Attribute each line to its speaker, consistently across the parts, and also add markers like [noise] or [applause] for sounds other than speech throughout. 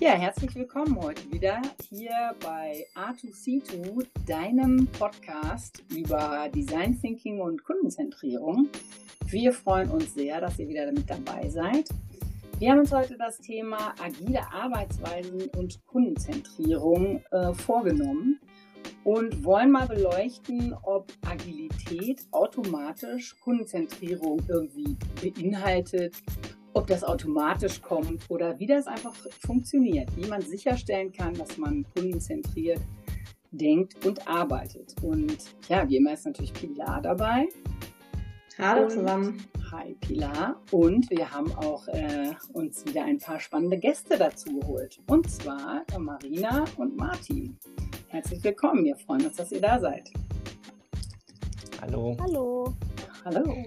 Speaker 1: Ja, herzlich willkommen heute wieder hier bei R2C2, deinem Podcast über Design Thinking und Kundenzentrierung. Wir freuen uns sehr, dass ihr wieder damit dabei seid. Wir haben uns heute das Thema agile Arbeitsweisen und Kundenzentrierung äh, vorgenommen und wollen mal beleuchten, ob Agilität automatisch Kundenzentrierung irgendwie beinhaltet ob das automatisch kommt oder wie das einfach funktioniert, wie man sicherstellen kann, dass man kundenzentriert denkt und arbeitet. Und ja, wie immer ist natürlich Pilar dabei.
Speaker 2: Hallo und, zusammen.
Speaker 1: Hi Pilar. Und wir haben auch äh, uns wieder ein paar spannende Gäste dazu geholt. Und zwar Marina und Martin. Herzlich willkommen. Wir freuen uns, dass ihr da seid.
Speaker 3: Hallo.
Speaker 2: Hallo.
Speaker 1: Hallo.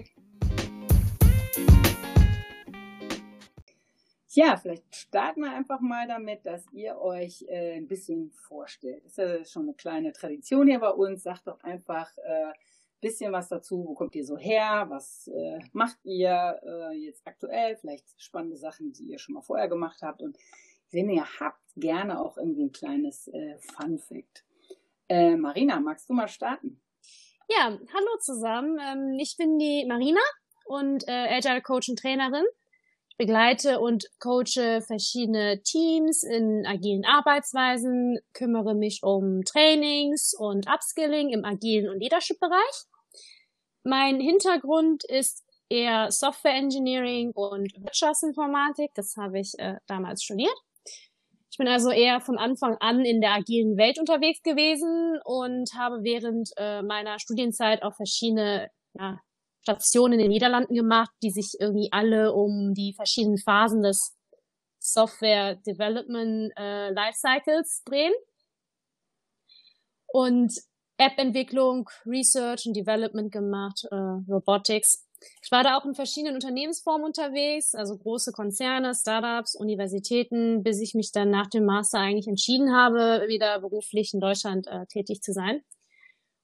Speaker 1: Ja, vielleicht starten wir einfach mal damit, dass ihr euch äh, ein bisschen vorstellt. Das ist ja schon eine kleine Tradition hier bei uns. Sagt doch einfach ein äh, bisschen was dazu. Wo kommt ihr so her? Was äh, macht ihr äh, jetzt aktuell? Vielleicht spannende Sachen, die ihr schon mal vorher gemacht habt. Und wenn ihr habt, gerne auch irgendwie ein kleines äh, Fun Fact. Äh, Marina, magst du mal starten?
Speaker 2: Ja, hallo zusammen. Ähm, ich bin die Marina und äh, Agile Coach und Trainerin begleite und coache verschiedene Teams in agilen Arbeitsweisen, kümmere mich um Trainings und Upskilling im agilen und Leadership-Bereich. Mein Hintergrund ist eher Software Engineering und Wirtschaftsinformatik. Das habe ich äh, damals studiert. Ich bin also eher von Anfang an in der agilen Welt unterwegs gewesen und habe während äh, meiner Studienzeit auch verschiedene ja, Stationen in den Niederlanden gemacht, die sich irgendwie alle um die verschiedenen Phasen des Software Development äh, Lifecycles drehen. Und App-Entwicklung, Research und Development gemacht, äh, Robotics. Ich war da auch in verschiedenen Unternehmensformen unterwegs, also große Konzerne, Startups, Universitäten, bis ich mich dann nach dem Master eigentlich entschieden habe, wieder beruflich in Deutschland äh, tätig zu sein.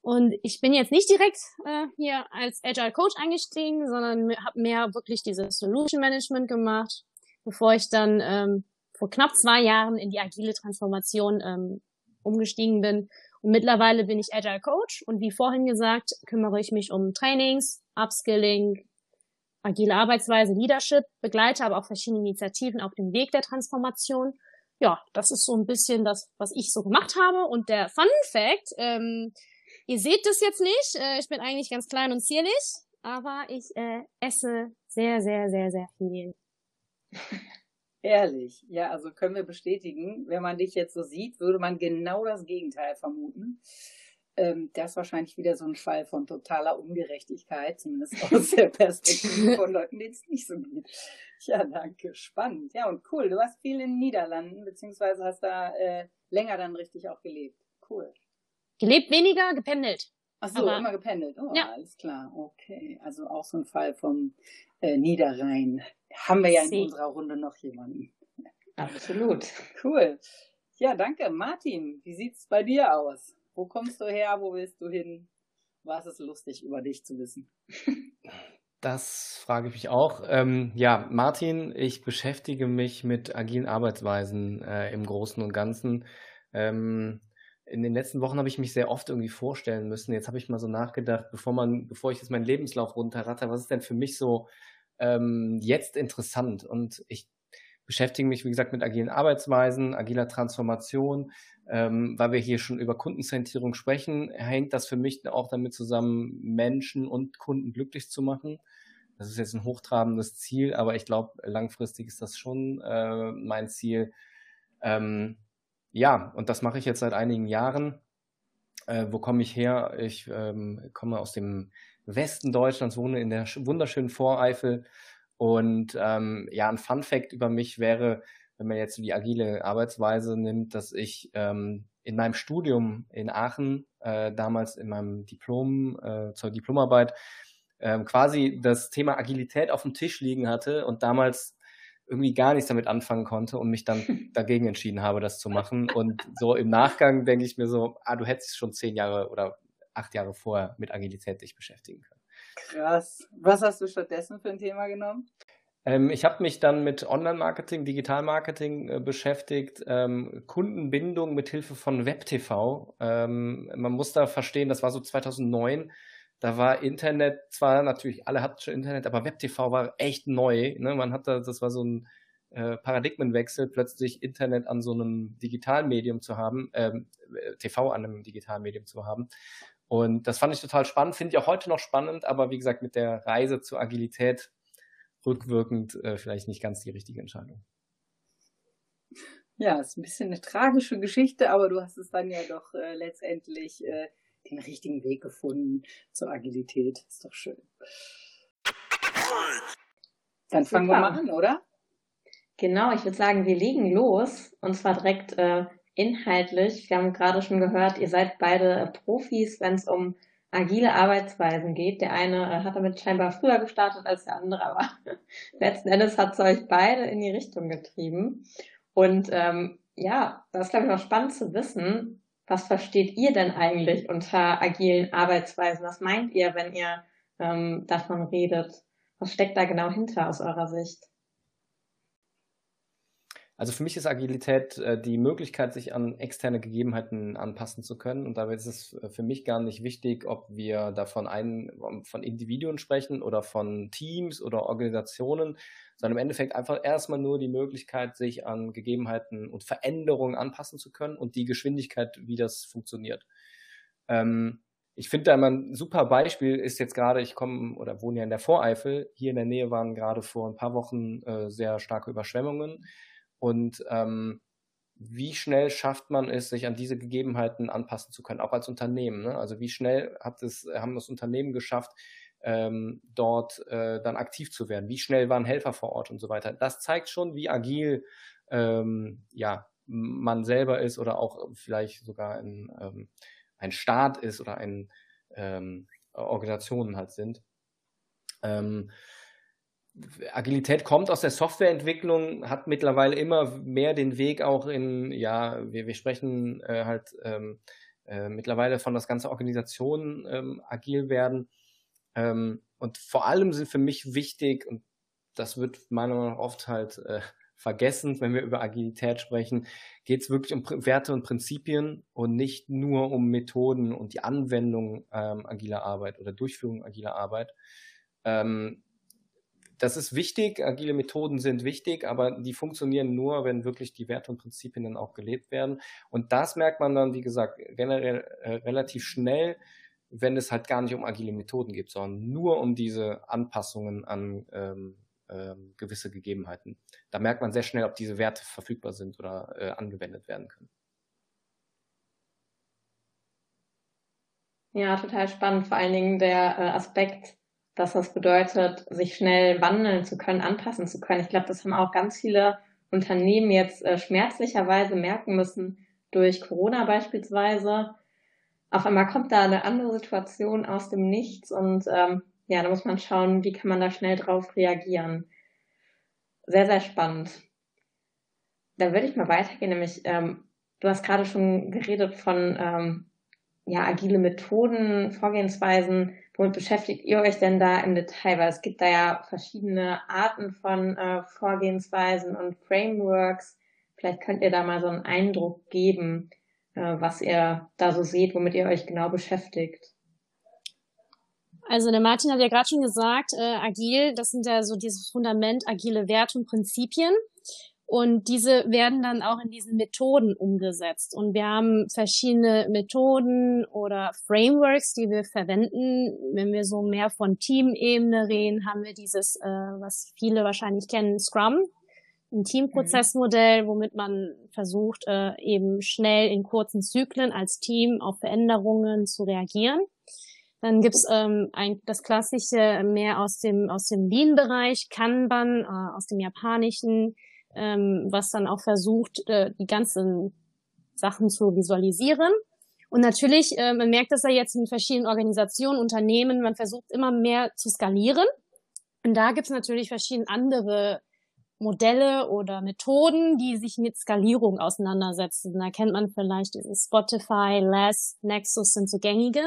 Speaker 2: Und ich bin jetzt nicht direkt äh, hier als Agile Coach eingestiegen, sondern habe mehr wirklich dieses Solution Management gemacht, bevor ich dann ähm, vor knapp zwei Jahren in die agile Transformation ähm, umgestiegen bin. Und mittlerweile bin ich Agile Coach und wie vorhin gesagt, kümmere ich mich um Trainings, Upskilling, agile Arbeitsweise, Leadership, begleite aber auch verschiedene Initiativen auf dem Weg der Transformation. Ja, das ist so ein bisschen das, was ich so gemacht habe. Und der Fun Fact, ähm, Ihr seht das jetzt nicht. Äh, ich bin eigentlich ganz klein und zierlich, aber ich äh, esse sehr, sehr, sehr, sehr viel. [laughs]
Speaker 1: Ehrlich, ja, also können wir bestätigen, wenn man dich jetzt so sieht, würde man genau das Gegenteil vermuten. Ähm, das ist wahrscheinlich wieder so ein Fall von totaler Ungerechtigkeit, zumindest [laughs] aus der Perspektive von Leuten, denen es nicht so geht. Ja, danke, spannend. Ja, und cool, du warst viel in den Niederlanden, beziehungsweise hast da äh, länger dann richtig auch gelebt. Cool.
Speaker 2: Gelebt weniger, gependelt.
Speaker 1: Ach so, Aber, immer gependelt. Oh, ja. alles klar. Okay. Also auch so ein Fall vom äh, Niederrhein. Haben wir ja in Sie. unserer Runde noch jemanden.
Speaker 3: Absolut.
Speaker 1: Cool. Ja, danke. Martin, wie sieht's bei dir aus? Wo kommst du her? Wo willst du hin? Was ist lustig über dich zu wissen?
Speaker 3: Das frage ich mich auch. Ähm, ja, Martin, ich beschäftige mich mit agilen Arbeitsweisen äh, im Großen und Ganzen. Ähm, in den letzten Wochen habe ich mich sehr oft irgendwie vorstellen müssen. Jetzt habe ich mal so nachgedacht, bevor man, bevor ich jetzt meinen Lebenslauf runterratter, was ist denn für mich so ähm, jetzt interessant? Und ich beschäftige mich, wie gesagt, mit agilen Arbeitsweisen, agiler Transformation. Ähm, weil wir hier schon über Kundenzentrierung sprechen, hängt das für mich auch damit zusammen, Menschen und Kunden glücklich zu machen. Das ist jetzt ein hochtrabendes Ziel, aber ich glaube, langfristig ist das schon äh, mein Ziel. Ähm, ja, und das mache ich jetzt seit einigen Jahren. Äh, wo komme ich her? Ich ähm, komme aus dem Westen Deutschlands, wohne in der wunderschönen Voreifel. Und ähm, ja, ein Fun Fact über mich wäre, wenn man jetzt die agile Arbeitsweise nimmt, dass ich ähm, in meinem Studium in Aachen, äh, damals in meinem Diplom, äh, zur Diplomarbeit, äh, quasi das Thema Agilität auf dem Tisch liegen hatte und damals irgendwie gar nichts damit anfangen konnte und mich dann [laughs] dagegen entschieden habe, das zu machen. Und so im Nachgang denke ich mir so, ah, du hättest schon zehn Jahre oder acht Jahre vorher mit Agilität dich beschäftigen können.
Speaker 1: Krass. Was hast du stattdessen für ein Thema genommen?
Speaker 3: Ähm, ich habe mich dann mit Online-Marketing, Digital-Marketing äh, beschäftigt, ähm, Kundenbindung mit Hilfe von WebTV. Ähm, man muss da verstehen, das war so 2009. Da war Internet zwar natürlich, alle hatten schon Internet, aber WebTV war echt neu. Ne? Man hatte, das war so ein äh, Paradigmenwechsel, plötzlich Internet an so einem Digitalmedium zu haben, ähm, TV an einem Digitalmedium zu haben. Und das fand ich total spannend, finde ich auch heute noch spannend, aber wie gesagt, mit der Reise zur Agilität rückwirkend äh, vielleicht nicht ganz die richtige Entscheidung.
Speaker 1: Ja, ist ein bisschen eine tragische Geschichte, aber du hast es dann ja doch äh, letztendlich äh, den richtigen Weg gefunden zur Agilität. Ist doch schön. Dann fangen Super. wir mal an, oder?
Speaker 4: Genau, ich würde sagen, wir legen los und zwar direkt äh, inhaltlich. Wir haben gerade schon gehört, ihr seid beide Profis, wenn es um agile Arbeitsweisen geht. Der eine äh, hat damit scheinbar früher gestartet als der andere, aber [laughs] letzten Endes hat es euch beide in die Richtung getrieben. Und ähm, ja, das ist, glaube ich, auch spannend zu wissen. Was versteht ihr denn eigentlich unter agilen Arbeitsweisen? Was meint ihr, wenn ihr ähm, davon redet? Was steckt da genau hinter aus eurer Sicht?
Speaker 3: Also für mich ist Agilität äh, die Möglichkeit, sich an externe Gegebenheiten anpassen zu können. Und dabei ist es äh, für mich gar nicht wichtig, ob wir davon ein, von Individuen sprechen oder von Teams oder Organisationen, sondern im Endeffekt einfach erstmal nur die Möglichkeit, sich an Gegebenheiten und Veränderungen anpassen zu können und die Geschwindigkeit, wie das funktioniert. Ähm, ich finde da immer ein super Beispiel ist jetzt gerade, ich komme oder wohne ja in der Voreifel. Hier in der Nähe waren gerade vor ein paar Wochen äh, sehr starke Überschwemmungen. Und ähm, wie schnell schafft man es, sich an diese Gegebenheiten anpassen zu können, auch als Unternehmen? Ne? Also wie schnell hat es, haben das Unternehmen geschafft, ähm, dort äh, dann aktiv zu werden? Wie schnell waren Helfer vor Ort und so weiter? Das zeigt schon, wie agil ähm, ja, man selber ist oder auch vielleicht sogar ein, ähm, ein Staat ist oder ein ähm, Organisationen halt sind. Agilität kommt aus der Softwareentwicklung, hat mittlerweile immer mehr den Weg auch in, ja, wir, wir sprechen äh, halt ähm, äh, mittlerweile von, dass ganze Organisationen ähm, agil werden. Ähm, und vor allem sind für mich wichtig, und das wird meiner Meinung nach oft halt äh, vergessen, wenn wir über Agilität sprechen, geht es wirklich um Werte und Prinzipien und nicht nur um Methoden und die Anwendung ähm, agiler Arbeit oder Durchführung agiler Arbeit. Ähm, das ist wichtig, agile Methoden sind wichtig, aber die funktionieren nur, wenn wirklich die Werte und Prinzipien dann auch gelebt werden. Und das merkt man dann, wie gesagt, generell äh, relativ schnell, wenn es halt gar nicht um agile Methoden geht, sondern nur um diese Anpassungen an ähm, ähm, gewisse Gegebenheiten. Da merkt man sehr schnell, ob diese Werte verfügbar sind oder äh, angewendet werden können.
Speaker 4: Ja, total spannend. Vor allen Dingen der äh, Aspekt, dass das bedeutet, sich schnell wandeln zu können, anpassen zu können. Ich glaube, das haben auch ganz viele Unternehmen jetzt äh, schmerzlicherweise merken müssen durch Corona beispielsweise. Auf einmal kommt da eine andere Situation aus dem Nichts und ähm, ja, da muss man schauen, wie kann man da schnell drauf reagieren. Sehr, sehr spannend. Da würde ich mal weitergehen, nämlich ähm, du hast gerade schon geredet von ähm, ja, agile Methoden, Vorgehensweisen. Womit beschäftigt ihr euch denn da im Detail? Weil es gibt da ja verschiedene Arten von äh, Vorgehensweisen und Frameworks. Vielleicht könnt ihr da mal so einen Eindruck geben, äh, was ihr da so seht, womit ihr euch genau beschäftigt.
Speaker 2: Also der Martin hat ja gerade schon gesagt, äh, agil, das sind ja so dieses Fundament, agile Werte und Prinzipien. Und diese werden dann auch in diesen Methoden umgesetzt. Und wir haben verschiedene Methoden oder Frameworks, die wir verwenden. Wenn wir so mehr von Teamebene reden, haben wir dieses, äh, was viele wahrscheinlich kennen, Scrum, ein Teamprozessmodell, womit man versucht, äh, eben schnell in kurzen Zyklen als Team auf Veränderungen zu reagieren. Dann gibt's ähm, ein, das klassische mehr aus dem aus dem Lean-Bereich, Kanban äh, aus dem japanischen ähm, was dann auch versucht, äh, die ganzen Sachen zu visualisieren. Und natürlich, äh, man merkt das ja jetzt in verschiedenen Organisationen, Unternehmen, man versucht immer mehr zu skalieren. Und da gibt's natürlich verschiedene andere Modelle oder Methoden, die sich mit Skalierung auseinandersetzen. Da kennt man vielleicht dieses Spotify, Less, Nexus sind so gängige.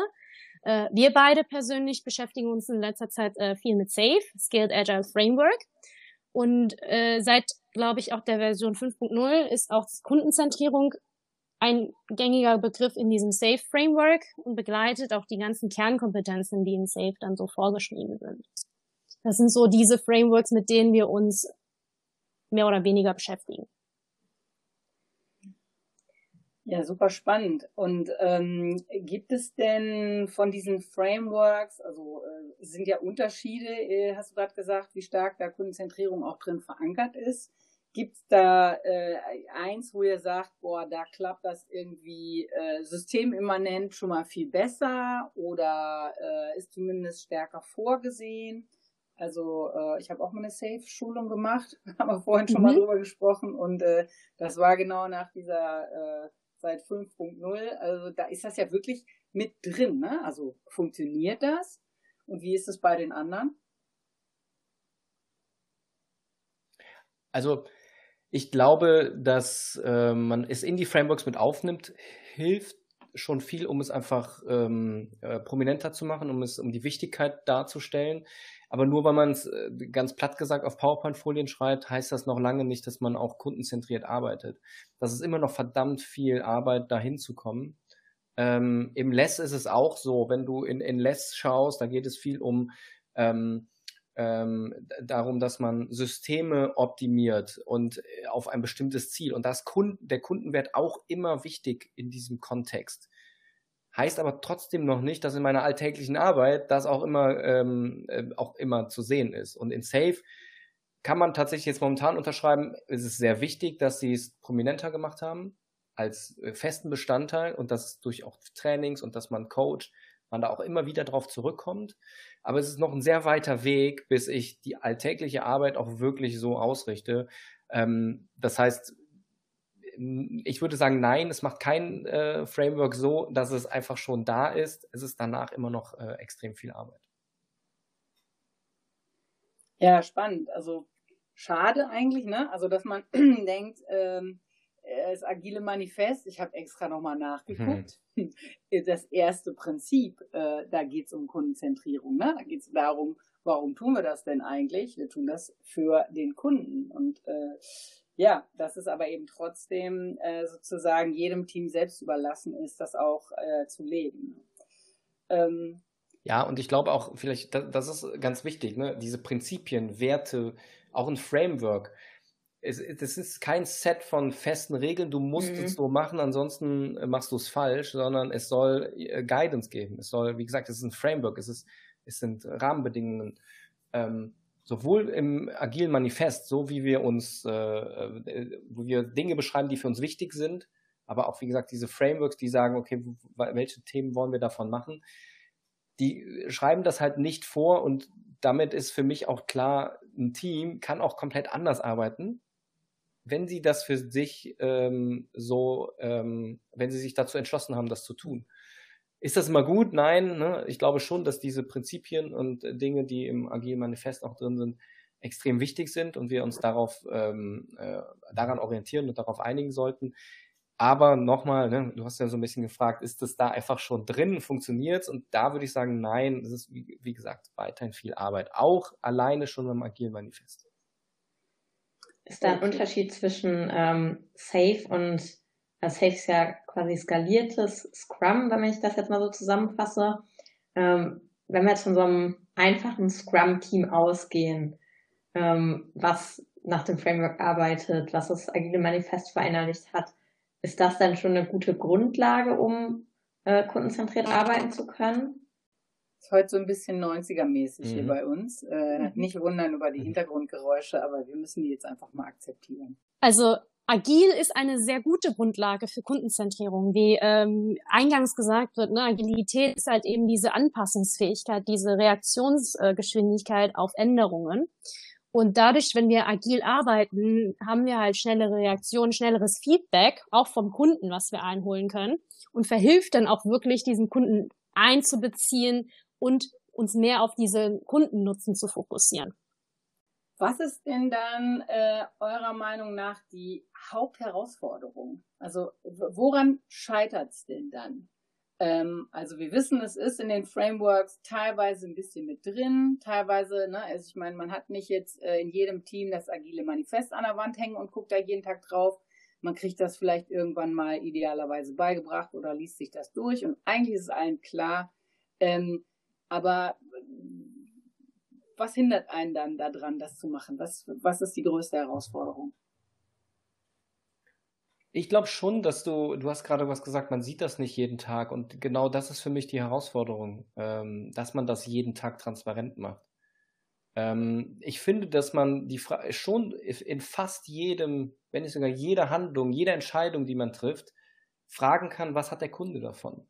Speaker 2: Äh, wir beide persönlich beschäftigen uns in letzter Zeit äh, viel mit SAFe, Scaled Agile Framework. Und äh, seit, glaube ich, auch der Version 5.0 ist auch Kundenzentrierung ein gängiger Begriff in diesem Safe Framework und begleitet auch die ganzen Kernkompetenzen, die in Safe dann so vorgeschrieben sind. Das sind so diese Frameworks, mit denen wir uns mehr oder weniger beschäftigen.
Speaker 1: Ja, super spannend. Und ähm, gibt es denn von diesen Frameworks, also äh, sind ja Unterschiede, äh, hast du gerade gesagt, wie stark da Kundenzentrierung auch drin verankert ist? Gibt es da äh, eins, wo ihr sagt, boah, da klappt das irgendwie äh, systemimmanent schon mal viel besser oder äh, ist zumindest stärker vorgesehen? Also äh, ich habe auch mal eine Safe-Schulung gemacht, [laughs] haben wir vorhin schon mhm. mal drüber gesprochen und äh, das war genau nach dieser äh, seit 5.0. Also da ist das ja wirklich mit drin. Ne? Also funktioniert das? Und wie ist es bei den anderen?
Speaker 3: Also ich glaube, dass äh, man es in die Frameworks mit aufnimmt, hilft schon viel, um es einfach ähm, äh, prominenter zu machen, um es um die Wichtigkeit darzustellen. Aber nur weil man es äh, ganz platt gesagt auf PowerPoint-Folien schreibt, heißt das noch lange nicht, dass man auch kundenzentriert arbeitet. Das ist immer noch verdammt viel Arbeit, dahin zu kommen. Ähm, Im Less ist es auch so, wenn du in, in Less schaust, da geht es viel um ähm, ähm, darum, dass man Systeme optimiert und äh, auf ein bestimmtes Ziel. Und das Kunden, der Kundenwert auch immer wichtig in diesem Kontext. Heißt aber trotzdem noch nicht, dass in meiner alltäglichen Arbeit das auch immer, ähm, äh, auch immer zu sehen ist. Und in Safe kann man tatsächlich jetzt momentan unterschreiben, es ist sehr wichtig, dass sie es prominenter gemacht haben als äh, festen Bestandteil und das durch auch Trainings und dass man coacht, man da auch immer wieder drauf zurückkommt. Aber es ist noch ein sehr weiter Weg, bis ich die alltägliche Arbeit auch wirklich so ausrichte. Ähm, das heißt, ich würde sagen, nein, es macht kein äh, Framework so, dass es einfach schon da ist. Es ist danach immer noch äh, extrem viel Arbeit.
Speaker 1: Ja, spannend. Also schade eigentlich, ne? Also dass man [clears throat] denkt, ähm, das agile Manifest, ich habe extra nochmal nachgeguckt. Mhm. [laughs] Das erste Prinzip, äh, da geht es um Kundenzentrierung. Ne? Da geht es darum, warum tun wir das denn eigentlich? Wir tun das für den Kunden. Und äh, ja, dass es aber eben trotzdem äh, sozusagen jedem Team selbst überlassen ist, das auch äh, zu leben.
Speaker 3: Ähm, ja, und ich glaube auch, vielleicht, das, das ist ganz wichtig, ne? diese Prinzipien, Werte, auch ein Framework. Es, das ist kein Set von festen Regeln, du musst mhm. es so machen, ansonsten äh, machst du es falsch, sondern es soll äh, Guidance geben. Es soll, wie gesagt, es ist ein Framework, es, ist, es sind Rahmenbedingungen. Ähm, sowohl im agilen Manifest, so wie wir uns, äh, äh, wo wir Dinge beschreiben, die für uns wichtig sind, aber auch, wie gesagt, diese Frameworks, die sagen, okay, welche Themen wollen wir davon machen, die schreiben das halt nicht vor und damit ist für mich auch klar, ein Team kann auch komplett anders arbeiten, wenn sie das für sich ähm, so, ähm, wenn sie sich dazu entschlossen haben, das zu tun. Ist das immer gut? Nein. Ne? Ich glaube schon, dass diese Prinzipien und Dinge, die im Agile Manifest auch drin sind, extrem wichtig sind und wir uns darauf ähm, äh, daran orientieren und darauf einigen sollten. Aber nochmal, ne, du hast ja so ein bisschen gefragt, ist das da einfach schon drin, funktioniert Und da würde ich sagen, nein, es ist, wie, wie, gesagt, weiterhin viel Arbeit. Auch alleine schon beim Agilen Manifest.
Speaker 4: Ist da ein Unterschied zwischen ähm, Safe und das Safe ist ja quasi skaliertes Scrum, wenn ich das jetzt mal so zusammenfasse. Ähm, wenn wir jetzt von so einem einfachen Scrum-Team ausgehen, ähm, was nach dem Framework arbeitet, was das agile Manifest verinnerlicht hat, ist das dann schon eine gute Grundlage, um äh, kundenzentriert arbeiten zu können?
Speaker 1: Ist heute so ein bisschen 90er-mäßig mhm. hier bei uns. Äh, mhm. Nicht wundern über die mhm. Hintergrundgeräusche, aber wir müssen die jetzt einfach mal akzeptieren.
Speaker 2: Also Agil ist eine sehr gute Grundlage für Kundenzentrierung. Wie ähm, eingangs gesagt wird, ne, Agilität ist halt eben diese Anpassungsfähigkeit, diese Reaktionsgeschwindigkeit auf Änderungen. Und dadurch, wenn wir agil arbeiten, haben wir halt schnellere Reaktionen, schnelleres Feedback, auch vom Kunden, was wir einholen können und verhilft dann auch wirklich, diesen Kunden einzubeziehen und uns mehr auf diese Kundennutzen zu fokussieren.
Speaker 1: Was ist denn dann äh, eurer Meinung nach die Hauptherausforderung? Also woran scheitert es denn dann? Ähm, also wir wissen, es ist in den Frameworks teilweise ein bisschen mit drin, teilweise, ne, also ich meine, man hat nicht jetzt äh, in jedem Team das agile Manifest an der Wand hängen und guckt da jeden Tag drauf. Man kriegt das vielleicht irgendwann mal idealerweise beigebracht oder liest sich das durch und eigentlich ist es allen klar. Ähm, aber was hindert einen dann daran, das zu machen? Was, was ist die größte Herausforderung?
Speaker 3: Ich glaube schon, dass du, du hast gerade was gesagt, man sieht das nicht jeden Tag und genau das ist für mich die Herausforderung, ähm, dass man das jeden Tag transparent macht. Ähm, ich finde, dass man die Fra schon in fast jedem, wenn nicht sogar jeder Handlung, jeder Entscheidung, die man trifft, fragen kann, was hat der Kunde davon?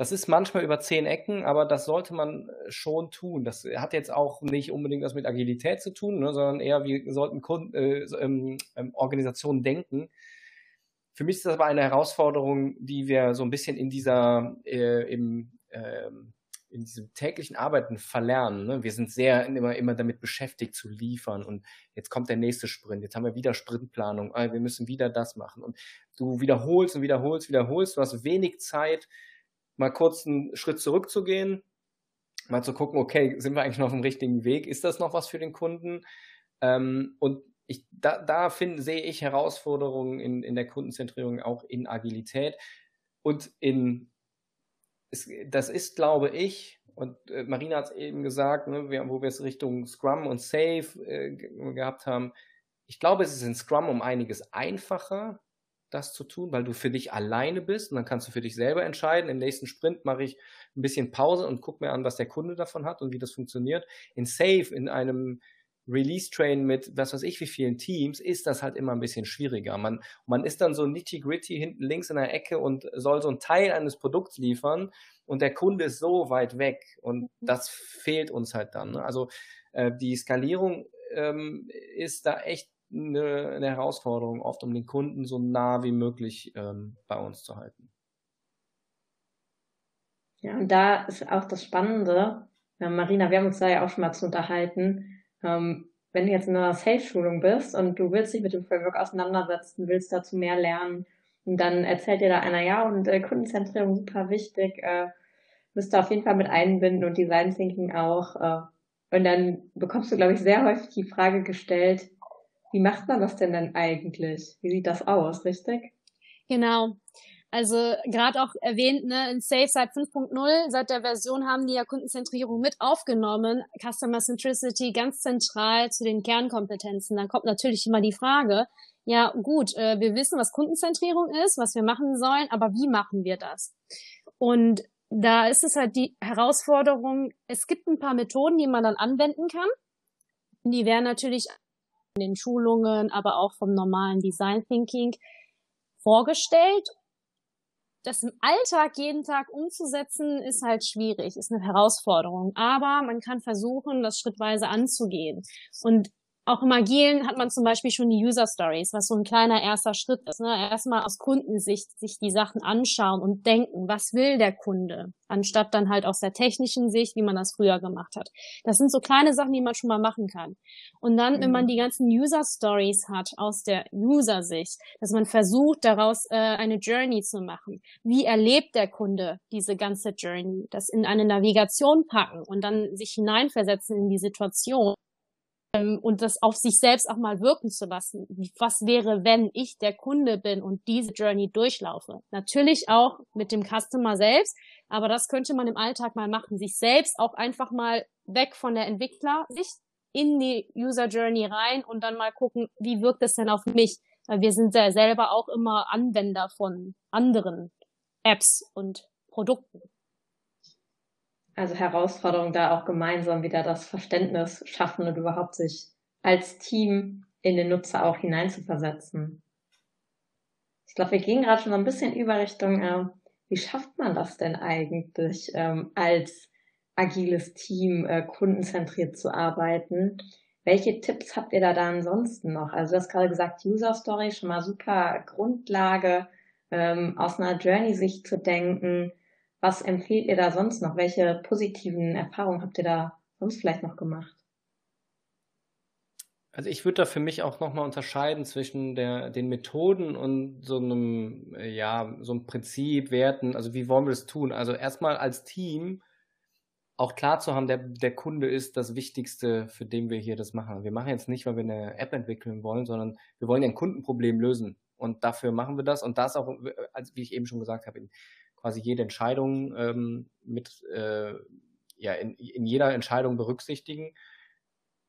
Speaker 3: Das ist manchmal über zehn Ecken, aber das sollte man schon tun. Das hat jetzt auch nicht unbedingt was mit Agilität zu tun, ne, sondern eher, wir sollten Kunden, äh, ähm, ähm, Organisationen denken, für mich ist das aber eine Herausforderung, die wir so ein bisschen in dieser, äh, im, äh, in diesem täglichen Arbeiten verlernen. Ne? Wir sind sehr immer, immer damit beschäftigt zu liefern und jetzt kommt der nächste Sprint, jetzt haben wir wieder Sprintplanung, ah, wir müssen wieder das machen und du wiederholst und wiederholst, wiederholst, du hast wenig Zeit, mal kurz einen Schritt zurückzugehen, mal zu gucken, okay, sind wir eigentlich noch auf dem richtigen Weg, ist das noch was für den Kunden? Ähm, und ich, da, da find, sehe ich Herausforderungen in, in der Kundenzentrierung, auch in Agilität und in, es, das ist, glaube ich, und äh, Marina hat es eben gesagt, ne, wir, wo wir es Richtung Scrum und Safe äh, gehabt haben, ich glaube, es ist in Scrum um einiges einfacher, das zu tun, weil du für dich alleine bist und dann kannst du für dich selber entscheiden. Im nächsten Sprint mache ich ein bisschen Pause und gucke mir an, was der Kunde davon hat und wie das funktioniert. In Safe, in einem Release-Train mit was weiß ich wie vielen Teams, ist das halt immer ein bisschen schwieriger. Man, man ist dann so nitty-gritty hinten links in der Ecke und soll so einen Teil eines Produkts liefern und der Kunde ist so weit weg und mhm. das fehlt uns halt dann. Ne? Also äh, die Skalierung ähm, ist da echt eine, eine, Herausforderung, oft um den Kunden so nah wie möglich ähm, bei uns zu halten.
Speaker 4: Ja, und da ist auch das Spannende, Marina, wir haben uns da ja auch schon mal zu unterhalten, ähm, wenn du jetzt in einer Sales-Schulung bist und du willst dich mit dem Framework auseinandersetzen, willst dazu mehr lernen, und dann erzählt dir da einer, ja, und äh, Kundenzentrierung super wichtig, äh, müsst ihr auf jeden Fall mit einbinden und Design Thinking auch. Äh, und dann bekommst du, glaube ich, sehr häufig die Frage gestellt, wie macht man das denn dann eigentlich? Wie sieht das aus, richtig?
Speaker 2: Genau. Also gerade auch erwähnt, ne, in Safe seit 5.0, seit der Version haben die ja Kundenzentrierung mit aufgenommen, Customer Centricity ganz zentral zu den Kernkompetenzen. Dann kommt natürlich immer die Frage, ja gut, äh, wir wissen, was Kundenzentrierung ist, was wir machen sollen, aber wie machen wir das? Und da ist es halt die Herausforderung, es gibt ein paar Methoden, die man dann anwenden kann. Die wären natürlich in den Schulungen, aber auch vom normalen Design Thinking vorgestellt das im Alltag jeden Tag umzusetzen, ist halt schwierig, ist eine Herausforderung. Aber man kann versuchen, das schrittweise anzugehen. Und auch im Agilen hat man zum Beispiel schon die User Stories, was so ein kleiner erster Schritt ist. Ne? Erstmal aus Kundensicht sich die Sachen anschauen und denken, was will der Kunde, anstatt dann halt aus der technischen Sicht, wie man das früher gemacht hat. Das sind so kleine Sachen, die man schon mal machen kann. Und dann, mhm. wenn man mhm. die ganzen User Stories hat aus der User-Sicht, dass man versucht, daraus äh, eine Journey zu machen. Wie erlebt der Kunde diese ganze Journey? Das in eine Navigation packen und dann sich hineinversetzen in die Situation und das auf sich selbst auch mal wirken zu lassen. Was wäre, wenn ich der Kunde bin und diese Journey durchlaufe? Natürlich auch mit dem Customer selbst, aber das könnte man im Alltag mal machen, sich selbst auch einfach mal weg von der Entwicklersicht in die User Journey rein und dann mal gucken, wie wirkt es denn auf mich? Weil wir sind ja selber auch immer Anwender von anderen Apps und Produkten
Speaker 4: also Herausforderung da auch gemeinsam wieder das Verständnis schaffen und überhaupt sich als Team in den Nutzer auch hineinzuversetzen. Ich glaube, wir gehen gerade schon so ein bisschen über Richtung, äh, wie schafft man das denn eigentlich ähm, als agiles Team äh, kundenzentriert zu arbeiten? Welche Tipps habt ihr da, da ansonsten noch? Also du hast gerade gesagt, User Story, schon mal super Grundlage, ähm, aus einer Journey-Sicht zu denken. Was empfehlt ihr da sonst noch? Welche positiven Erfahrungen habt ihr da sonst vielleicht noch gemacht?
Speaker 3: Also ich würde da für mich auch nochmal unterscheiden zwischen der, den Methoden und so einem, ja, so einem Prinzip, Werten. Also wie wollen wir das tun? Also erstmal als Team auch klar zu haben, der, der Kunde ist das Wichtigste, für den wir hier das machen. Wir machen jetzt nicht, weil wir eine App entwickeln wollen, sondern wir wollen ein Kundenproblem lösen. Und dafür machen wir das. Und das auch, also wie ich eben schon gesagt habe, in quasi jede Entscheidung ähm, mit, äh, ja, in, in jeder Entscheidung berücksichtigen.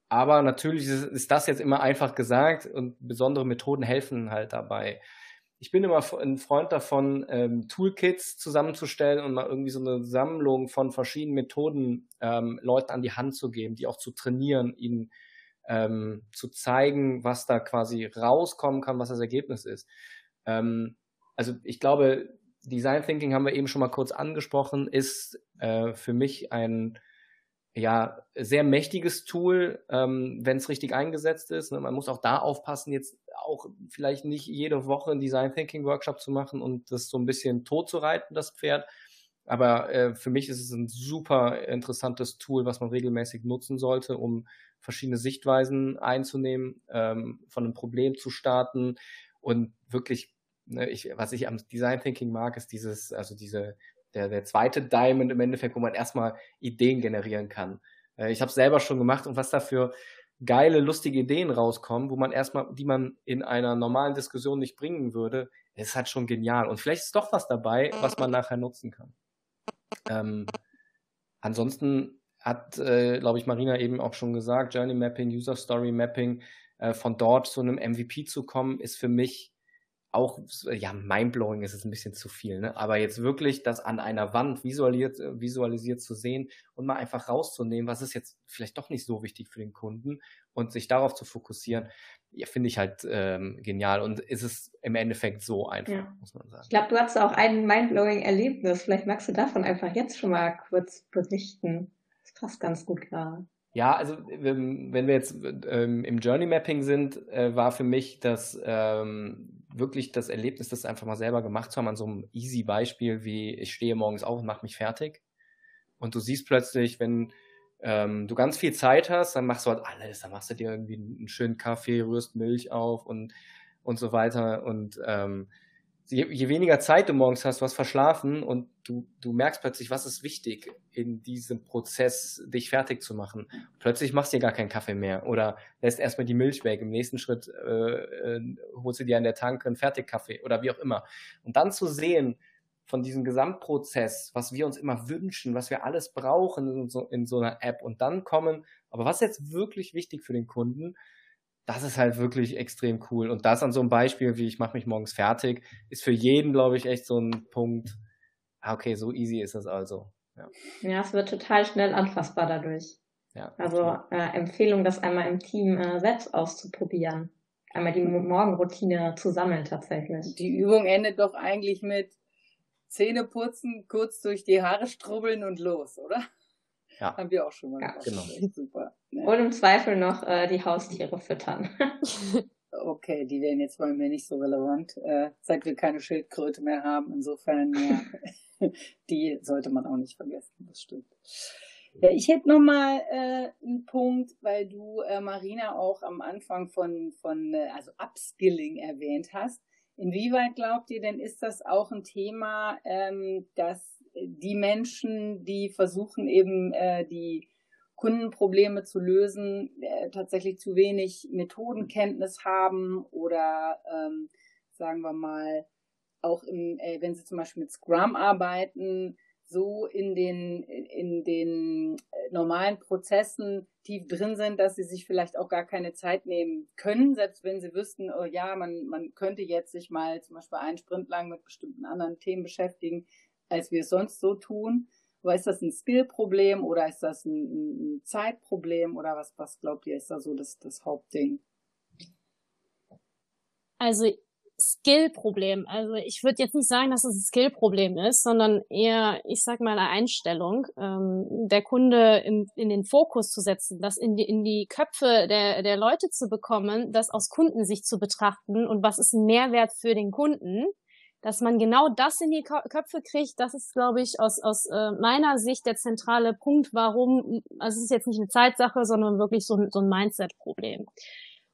Speaker 3: Aber natürlich ist, ist das jetzt immer einfach gesagt und besondere Methoden helfen halt dabei. Ich bin immer ein Freund davon, ähm, Toolkits zusammenzustellen und mal irgendwie so eine Sammlung von verschiedenen Methoden ähm, Leuten an die Hand zu geben, die auch zu trainieren, ihnen ähm, zu zeigen, was da quasi rauskommen kann, was das Ergebnis ist. Ähm, also ich glaube, Design Thinking haben wir eben schon mal kurz angesprochen, ist äh, für mich ein ja, sehr mächtiges Tool, ähm, wenn es richtig eingesetzt ist. Ne? Man muss auch da aufpassen, jetzt auch vielleicht nicht jede Woche einen Design Thinking Workshop zu machen und das so ein bisschen tot zu reiten, das Pferd. Aber äh, für mich ist es ein super interessantes Tool, was man regelmäßig nutzen sollte, um verschiedene Sichtweisen einzunehmen, ähm, von einem Problem zu starten und wirklich, ne, ich, was ich am Design Thinking mag, ist dieses, also diese der, der zweite Diamond im Endeffekt, wo man erstmal Ideen generieren kann. Äh, ich habe es selber schon gemacht und was da für geile, lustige Ideen rauskommen, wo man erstmal, die man in einer normalen Diskussion nicht bringen würde, ist halt schon genial. Und vielleicht ist doch was dabei, was man nachher nutzen kann. Ähm, ansonsten hat, äh, glaube ich, Marina eben auch schon gesagt, Journey Mapping, User Story Mapping, äh, von dort zu einem MVP zu kommen, ist für mich auch, ja, mindblowing ist es ein bisschen zu viel, ne? aber jetzt wirklich das an einer Wand visualisiert, visualisiert zu sehen und mal einfach rauszunehmen, was ist jetzt vielleicht doch nicht so wichtig für den Kunden und sich darauf zu fokussieren, ja, finde ich halt ähm, genial und ist es im Endeffekt so einfach, ja. muss man sagen.
Speaker 4: Ich glaube, du hast auch ein mindblowing Erlebnis. Vielleicht magst du davon einfach jetzt schon mal kurz berichten. Das passt ganz gut gerade.
Speaker 3: Ja, also wenn wir jetzt ähm, im Journey Mapping sind, äh, war für mich das ähm, wirklich das Erlebnis, das einfach mal selber gemacht zu haben, an so einem easy Beispiel wie ich stehe morgens auf und mache mich fertig. Und du siehst plötzlich, wenn ähm, du ganz viel Zeit hast, dann machst du halt alles. Dann machst du dir irgendwie einen schönen Kaffee, rührst Milch auf und, und so weiter. Und ähm, je, je weniger Zeit du morgens hast, du hast verschlafen und du, du merkst plötzlich, was ist wichtig in diesem Prozess, dich fertig zu machen. Plötzlich machst du dir gar keinen Kaffee mehr oder lässt erstmal die Milch weg. Im nächsten Schritt äh, äh, holst du dir an der Tanke einen Fertigkaffee oder wie auch immer. Und dann zu sehen, von diesem Gesamtprozess, was wir uns immer wünschen, was wir alles brauchen in so, in so einer App und dann kommen, aber was ist jetzt wirklich wichtig für den Kunden das ist halt wirklich extrem cool. Und das an so einem Beispiel, wie ich mache mich morgens fertig, ist für jeden, glaube ich, echt so ein Punkt. Ah, okay, so easy ist das also.
Speaker 4: Ja, ja es wird total schnell anfassbar dadurch. Ja, also äh, Empfehlung, das einmal im Team äh, selbst auszuprobieren. Einmal die Morgenroutine zu sammeln tatsächlich.
Speaker 1: Die Übung endet doch eigentlich mit Zähne putzen, kurz durch die Haare strubbeln und los, oder?
Speaker 3: Ja.
Speaker 1: Haben wir auch schon mal ja. gemacht. Genau.
Speaker 4: Super. Ja. Und im Zweifel noch äh, die Haustiere füttern. [laughs] [laughs]
Speaker 1: okay, die werden jetzt bei mir nicht so relevant, äh, seit wir keine Schildkröte mehr haben. Insofern, ja, [laughs] die sollte man auch nicht vergessen, das stimmt. Ja, ich hätte noch mal äh, einen Punkt, weil du äh, Marina auch am Anfang von von äh, also Upskilling erwähnt hast. Inwieweit glaubt ihr denn, ist das auch ein Thema, ähm, das die Menschen, die versuchen eben äh, die Kundenprobleme zu lösen, äh, tatsächlich zu wenig Methodenkenntnis haben oder ähm, sagen wir mal auch im, äh, wenn sie zum Beispiel mit Scrum arbeiten, so in den in den äh, normalen Prozessen tief drin sind, dass sie sich vielleicht auch gar keine Zeit nehmen können, selbst wenn sie wüssten, oh ja, man man könnte jetzt sich mal zum Beispiel einen Sprint lang mit bestimmten anderen Themen beschäftigen, als wir es sonst so tun. Aber ist das ein Skill-Problem oder ist das ein, ein Zeitproblem oder was, was glaubt ihr, ist da so das, das Hauptding?
Speaker 2: Also Skill-Problem. Also ich würde jetzt nicht sagen, dass es ein Skill-Problem ist, sondern eher, ich sag mal, eine Einstellung, ähm, der Kunde in, in den Fokus zu setzen, das in die, in die Köpfe der, der Leute zu bekommen, das aus Kundensicht zu betrachten und was ist ein Mehrwert für den Kunden dass man genau das in die Köpfe kriegt, das ist, glaube ich, aus, aus äh, meiner Sicht der zentrale Punkt, warum, also es ist jetzt nicht eine Zeitsache, sondern wirklich so, so ein Mindset-Problem.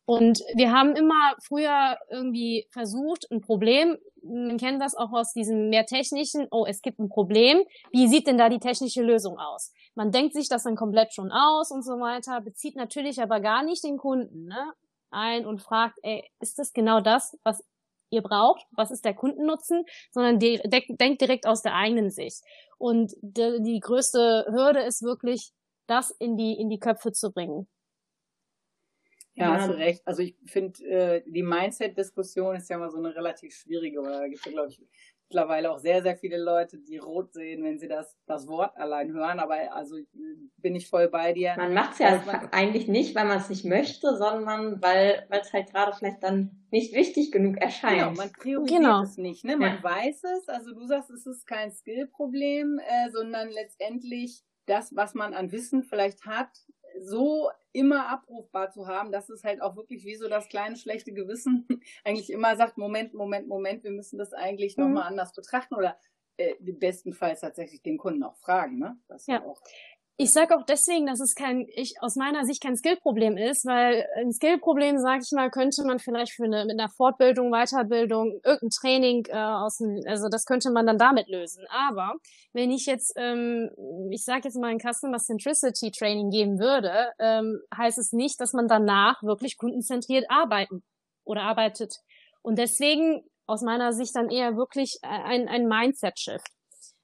Speaker 2: Und wir haben immer früher irgendwie versucht, ein Problem, man kennt das auch aus diesem mehr technischen, oh, es gibt ein Problem, wie sieht denn da die technische Lösung aus? Man denkt sich das dann komplett schon aus und so weiter, bezieht natürlich aber gar nicht den Kunden ne, ein und fragt, ey, ist das genau das, was ihr braucht, was ist der Kundennutzen, sondern de denkt direkt aus der eigenen Sicht. Und die, die größte Hürde ist wirklich, das in die, in die Köpfe zu bringen.
Speaker 1: Ja, hast du recht. Also ich finde, äh, die Mindset-Diskussion ist ja mal so eine relativ schwierige, da gibt es ja, glaube ich, mittlerweile auch sehr, sehr viele Leute, die rot sehen, wenn sie das, das Wort allein hören. Aber also bin ich voll bei dir.
Speaker 4: Man macht es ja man, [laughs] eigentlich nicht, weil man es nicht möchte, sondern weil es halt gerade vielleicht dann nicht wichtig genug erscheint.
Speaker 1: Genau, man priorisiert genau. es nicht. Ne? Man ja. weiß es, also du sagst, es ist kein Skill-Problem, äh, sondern letztendlich das, was man an Wissen vielleicht hat, so immer abrufbar zu haben, dass es halt auch wirklich wie so das kleine schlechte Gewissen [laughs] eigentlich immer sagt, Moment, Moment, Moment, wir müssen das eigentlich mhm. nochmal anders betrachten oder äh, bestenfalls tatsächlich den Kunden auch fragen, ne?
Speaker 2: Das ja. auch ich sage auch deswegen, dass es kein, ich aus meiner Sicht kein Skillproblem ist, weil ein Skillproblem, sage ich mal, könnte man vielleicht für eine mit einer Fortbildung, Weiterbildung, irgendein Training äh, aus, also das könnte man dann damit lösen. Aber wenn ich jetzt, ähm, ich sage jetzt mal ein Customer Centricity Training geben würde, ähm, heißt es nicht, dass man danach wirklich kundenzentriert arbeiten oder arbeitet. Und deswegen aus meiner Sicht dann eher wirklich ein, ein Mindset-Shift.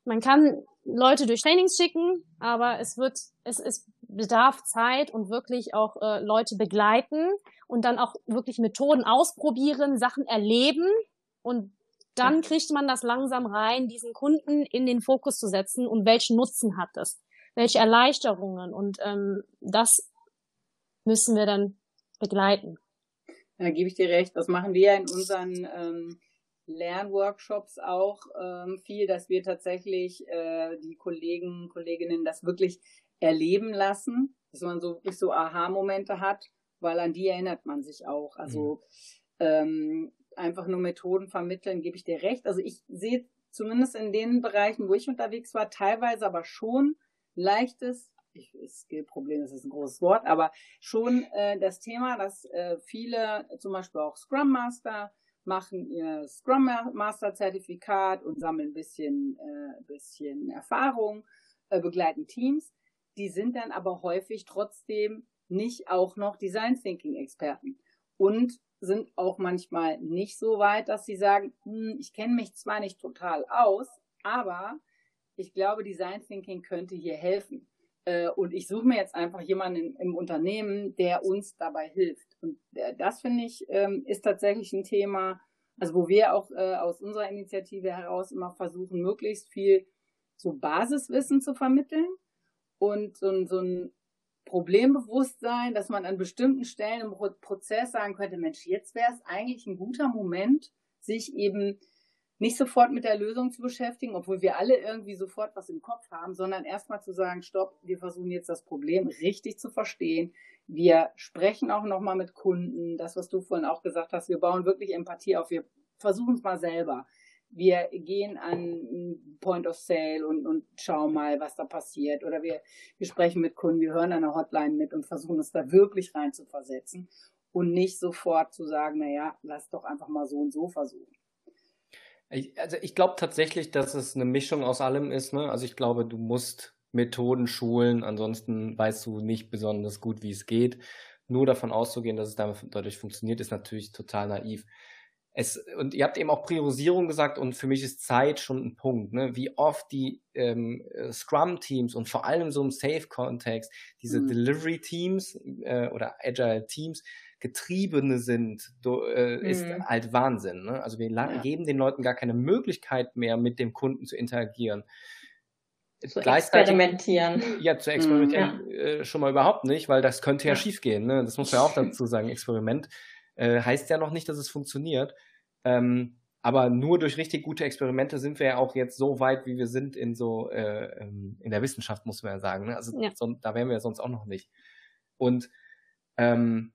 Speaker 2: Man kann Leute durch Trainings schicken, aber es wird, es, es bedarf Zeit und wirklich auch äh, Leute begleiten und dann auch wirklich Methoden ausprobieren, Sachen erleben und dann kriegt man das langsam rein, diesen Kunden in den Fokus zu setzen und welchen Nutzen hat es, welche Erleichterungen und ähm, das müssen wir dann begleiten.
Speaker 1: Da gebe ich dir recht. Das machen wir in unseren ähm, Lernworkshops auch ähm, viel, dass wir tatsächlich äh, die Kollegen, Kolleginnen das wirklich erleben lassen, dass man so wirklich so Aha-Momente hat, weil an die erinnert man sich auch. Also mhm. ähm, einfach nur Methoden vermitteln, gebe ich dir recht. Also ich sehe zumindest in den Bereichen, wo ich unterwegs war, teilweise aber schon leichtes ich, Skill-Problem, das ist ein großes Wort, aber schon äh, das Thema, dass äh, viele, zum Beispiel auch Scrum Master, machen ihr Scrum Master Zertifikat und sammeln ein bisschen, äh, bisschen Erfahrung, äh, begleiten Teams. Die sind dann aber häufig trotzdem nicht auch noch Design Thinking Experten und sind auch manchmal nicht so weit, dass sie sagen, hm, ich kenne mich zwar nicht total aus, aber ich glaube, Design Thinking könnte hier helfen. Äh, und ich suche mir jetzt einfach jemanden im Unternehmen, der uns dabei hilft. Und äh, das finde ich ähm, ist tatsächlich ein Thema, also wo wir auch äh, aus unserer Initiative heraus immer versuchen, möglichst viel so Basiswissen zu vermitteln und so, so ein Problembewusstsein, dass man an bestimmten Stellen im Prozess sagen könnte, Mensch, jetzt wäre es eigentlich ein guter Moment, sich eben nicht sofort mit der Lösung zu beschäftigen, obwohl wir alle irgendwie sofort was im Kopf haben, sondern erstmal zu sagen, stopp, wir versuchen jetzt das Problem richtig zu verstehen. Wir sprechen auch nochmal mit Kunden, das, was du vorhin auch gesagt hast, wir bauen wirklich Empathie auf, wir versuchen es mal selber. Wir gehen an Point of Sale und, und schauen mal, was da passiert. Oder wir, wir sprechen mit Kunden, wir hören der Hotline mit und versuchen es da wirklich rein zu versetzen und nicht sofort zu sagen, naja, lass doch einfach mal so und so versuchen.
Speaker 3: Ich, also ich glaube tatsächlich, dass es eine Mischung aus allem ist. Ne? Also ich glaube, du musst Methoden schulen, ansonsten weißt du nicht besonders gut, wie es geht. Nur davon auszugehen, dass es dadurch funktioniert, ist natürlich total naiv. Es, und ihr habt eben auch Priorisierung gesagt und für mich ist Zeit schon ein Punkt, ne? wie oft die ähm, Scrum-Teams und vor allem so im Safe-Kontext diese mhm. Delivery-Teams äh, oder Agile-Teams Getriebene sind, äh, mhm. ist halt Wahnsinn. Ne? Also wir ja. geben den Leuten gar keine Möglichkeit mehr, mit dem Kunden zu interagieren.
Speaker 4: Zu experimentieren.
Speaker 3: Ja, zu experimentieren mhm, ja. Äh, schon mal überhaupt nicht, weil das könnte ja, ja. schiefgehen. Ne? Das muss man ja auch dazu sagen. Experiment äh, heißt ja noch nicht, dass es funktioniert. Ähm, aber nur durch richtig gute Experimente sind wir ja auch jetzt so weit, wie wir sind in so äh, ähm, in der Wissenschaft, muss man ja sagen. Ne? Also so, da wären wir ja sonst auch noch nicht. Und ähm,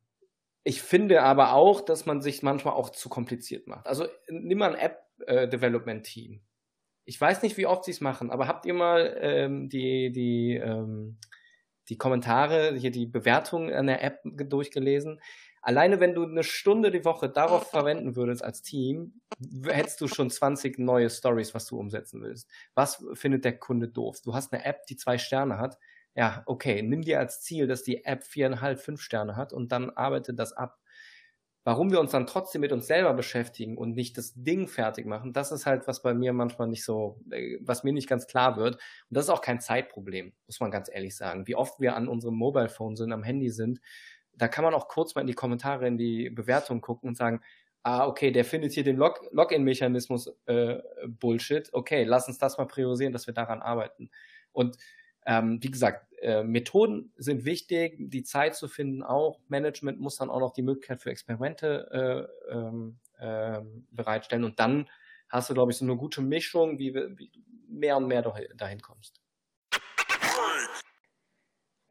Speaker 3: ich finde aber auch, dass man sich manchmal auch zu kompliziert macht. Also nimm mal ein App-Development-Team. Ich weiß nicht, wie oft sie es machen, aber habt ihr mal ähm, die, die, ähm, die Kommentare, hier die Bewertungen an der App durchgelesen. Alleine wenn du eine Stunde die Woche darauf [laughs] verwenden würdest als Team, hättest du schon 20 neue Stories, was du umsetzen willst. Was findet der Kunde doof? Du hast eine App, die zwei Sterne hat. Ja, okay, nimm dir als Ziel, dass die App viereinhalb, fünf Sterne hat und dann arbeite das ab. Warum wir uns dann trotzdem mit uns selber beschäftigen und nicht das Ding fertig machen, das ist halt, was bei mir manchmal nicht so, äh, was mir nicht ganz klar wird. Und das ist auch kein Zeitproblem, muss man ganz ehrlich sagen. Wie oft wir an unserem Mobile Phone sind, am Handy sind, da kann man auch kurz mal in die Kommentare, in die Bewertung gucken und sagen, ah, okay, der findet hier den Log Login-Mechanismus äh, Bullshit. Okay, lass uns das mal priorisieren, dass wir daran arbeiten. Und ähm, wie gesagt, äh, Methoden sind wichtig, die Zeit zu finden auch. Management muss dann auch noch die Möglichkeit für Experimente äh, ähm, äh, bereitstellen. Und dann hast du, glaube ich, so eine gute Mischung, wie, wie mehr und mehr dahin kommst.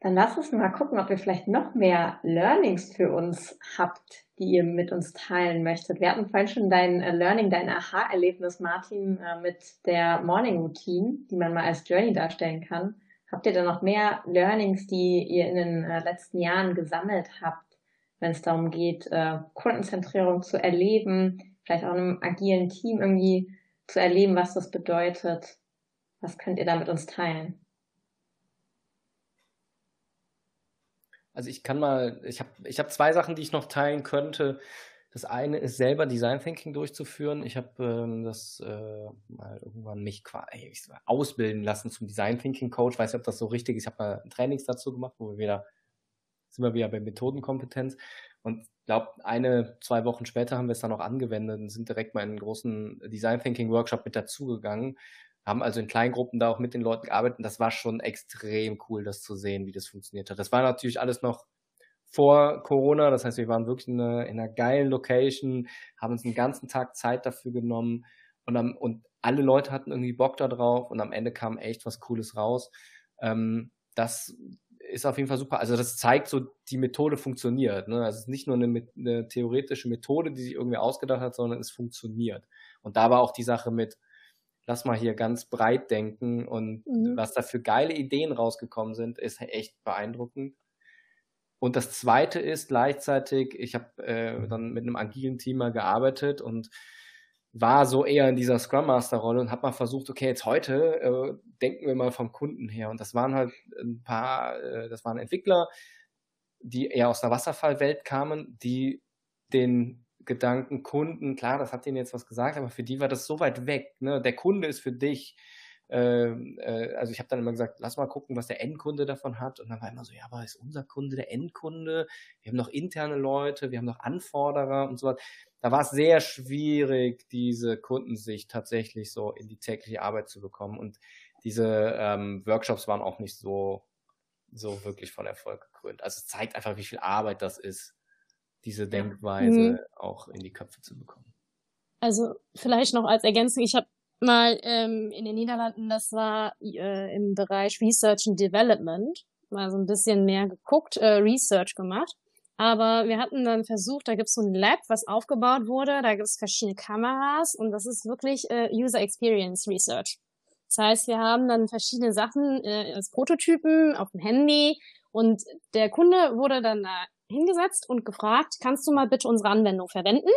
Speaker 4: Dann lass uns mal gucken, ob ihr vielleicht noch mehr Learnings für uns habt, die ihr mit uns teilen möchtet. Wir hatten vorhin schon dein äh, Learning, dein Aha-Erlebnis, Martin, äh, mit der Morning Routine, die man mal als Journey darstellen kann. Habt ihr da noch mehr Learnings, die ihr in den äh, letzten Jahren gesammelt habt, wenn es darum geht, Kundenzentrierung zu erleben, vielleicht auch in einem agilen Team irgendwie zu erleben, was das bedeutet? Was könnt ihr da mit uns teilen?
Speaker 3: Also ich kann mal, ich habe ich hab zwei Sachen, die ich noch teilen könnte. Das eine ist selber Design Thinking durchzuführen. Ich habe ähm, das äh, mal irgendwann mich quasi ausbilden lassen zum Design Thinking Coach. Weiß nicht, ob das so richtig ist. Ich habe mal Trainings dazu gemacht, wo wir wieder sind wir wieder bei Methodenkompetenz. Und glaube, eine, zwei Wochen später haben wir es dann auch angewendet und sind direkt mal in einen großen Design Thinking Workshop mit dazugegangen haben also in Kleingruppen da auch mit den Leuten gearbeitet und das war schon extrem cool, das zu sehen, wie das funktioniert hat. Das war natürlich alles noch vor Corona, das heißt, wir waren wirklich in einer, in einer geilen Location, haben uns einen ganzen Tag Zeit dafür genommen und, am, und alle Leute hatten irgendwie Bock da drauf und am Ende kam echt was Cooles raus. Ähm, das ist auf jeden Fall super. Also das zeigt so, die Methode funktioniert. Ne? Also es ist nicht nur eine, eine theoretische Methode, die sich irgendwie ausgedacht hat, sondern es funktioniert. Und da war auch die Sache mit, lass mal hier ganz breit denken und mhm. was da für geile Ideen rausgekommen sind, ist echt beeindruckend. Und das Zweite ist gleichzeitig, ich habe äh, dann mit einem agilen Team mal gearbeitet und war so eher in dieser Scrum Master Rolle und habe mal versucht, okay, jetzt heute äh, denken wir mal vom Kunden her. Und das waren halt ein paar, äh, das waren Entwickler, die eher aus der Wasserfallwelt kamen, die den Gedanken Kunden, klar, das hat denen jetzt was gesagt, aber für die war das so weit weg. Ne? Der Kunde ist für dich. Äh, äh, also ich habe dann immer gesagt, lass mal gucken, was der Endkunde davon hat. Und dann war immer so, ja, aber ist unser Kunde der Endkunde? Wir haben noch interne Leute, wir haben noch Anforderer und so was. Da war es sehr schwierig, diese Kundensicht tatsächlich so in die tägliche Arbeit zu bekommen. Und diese ähm, Workshops waren auch nicht so, so wirklich von Erfolg gekrönt. Also es zeigt einfach, wie viel Arbeit das ist, diese Denkweise mhm. auch in die Köpfe zu bekommen.
Speaker 2: Also vielleicht noch als Ergänzung, ich habe mal ähm, in den Niederlanden, das war äh, im Bereich Research and Development, mal so ein bisschen mehr geguckt, äh, Research gemacht. Aber wir hatten dann versucht, da gibt es so ein Lab, was aufgebaut wurde, da gibt es verschiedene Kameras und das ist wirklich äh, User Experience Research. Das heißt, wir haben dann verschiedene Sachen äh, als Prototypen auf dem Handy und der Kunde wurde dann da hingesetzt und gefragt, kannst du mal bitte unsere Anwendung verwenden?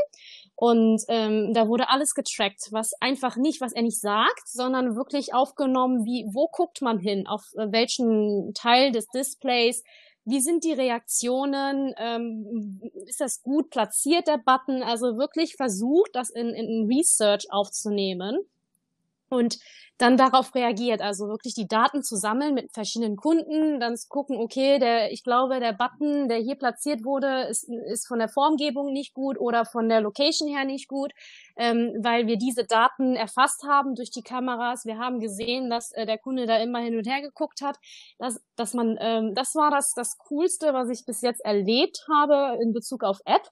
Speaker 2: Und ähm, da wurde alles getrackt, was einfach nicht, was er nicht sagt, sondern wirklich aufgenommen, wie, wo guckt man hin, auf äh, welchen Teil des Displays, wie sind die Reaktionen, ähm, ist das gut platziert, der Button, also wirklich versucht, das in, in Research aufzunehmen. Und dann darauf reagiert. Also wirklich die Daten zu sammeln mit verschiedenen Kunden, dann zu gucken, okay, der, ich glaube, der Button, der hier platziert wurde, ist, ist von der Formgebung nicht gut oder von der Location her nicht gut, ähm, weil wir diese Daten erfasst haben durch die Kameras. Wir haben gesehen, dass äh, der Kunde da immer hin und her geguckt hat. Dass, dass man, ähm, das war das, das Coolste, was ich bis jetzt erlebt habe in Bezug auf App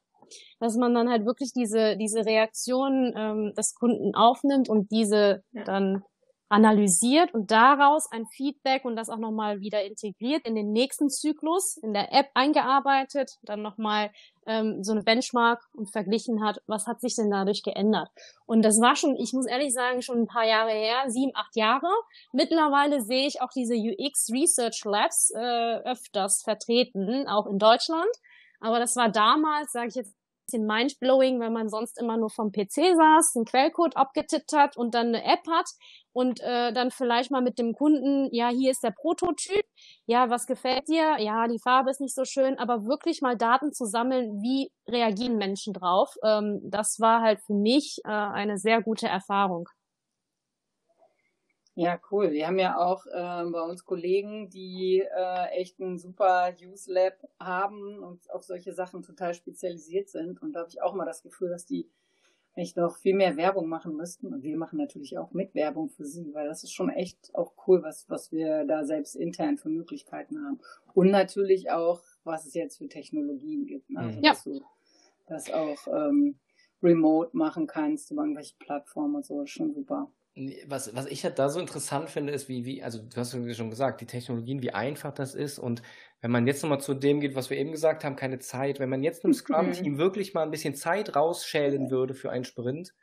Speaker 2: dass man dann halt wirklich diese diese Reaktion ähm, des Kunden aufnimmt und diese ja. dann analysiert und daraus ein Feedback und das auch nochmal wieder integriert in den nächsten Zyklus in der App eingearbeitet, dann nochmal ähm, so eine Benchmark und verglichen hat, was hat sich denn dadurch geändert. Und das war schon, ich muss ehrlich sagen, schon ein paar Jahre her, sieben, acht Jahre. Mittlerweile sehe ich auch diese UX Research Labs äh, öfters vertreten, auch in Deutschland. Aber das war damals, sage ich jetzt bisschen mindblowing, wenn man sonst immer nur vom PC saß, einen Quellcode abgetippt hat und dann eine App hat und äh, dann vielleicht mal mit dem Kunden, ja, hier ist der Prototyp, ja, was gefällt dir? Ja, die Farbe ist nicht so schön, aber wirklich mal Daten zu sammeln, wie reagieren Menschen drauf, ähm, das war halt für mich äh, eine sehr gute Erfahrung.
Speaker 1: Ja, cool. Wir haben ja auch äh, bei uns Kollegen, die äh, echt ein super Use Lab haben und auf solche Sachen total spezialisiert sind. Und da habe ich auch mal das Gefühl, dass die echt noch viel mehr Werbung machen müssten. Und wir machen natürlich auch mit Werbung für sie, weil das ist schon echt auch cool, was, was wir da selbst intern für Möglichkeiten haben. Und natürlich auch, was es jetzt für Technologien gibt. Ne? Also,
Speaker 2: ja.
Speaker 1: dass du das auch ähm, remote machen kannst über irgendwelche Plattformen und so, ist schon super.
Speaker 3: Was, was ich halt da so interessant finde, ist, wie, wie, also du hast schon gesagt, die Technologien, wie einfach das ist. Und wenn man jetzt nochmal zu dem geht, was wir eben gesagt haben, keine Zeit, wenn man jetzt einem Scrum-Team wirklich mal ein bisschen Zeit rausschälen würde für einen Sprint,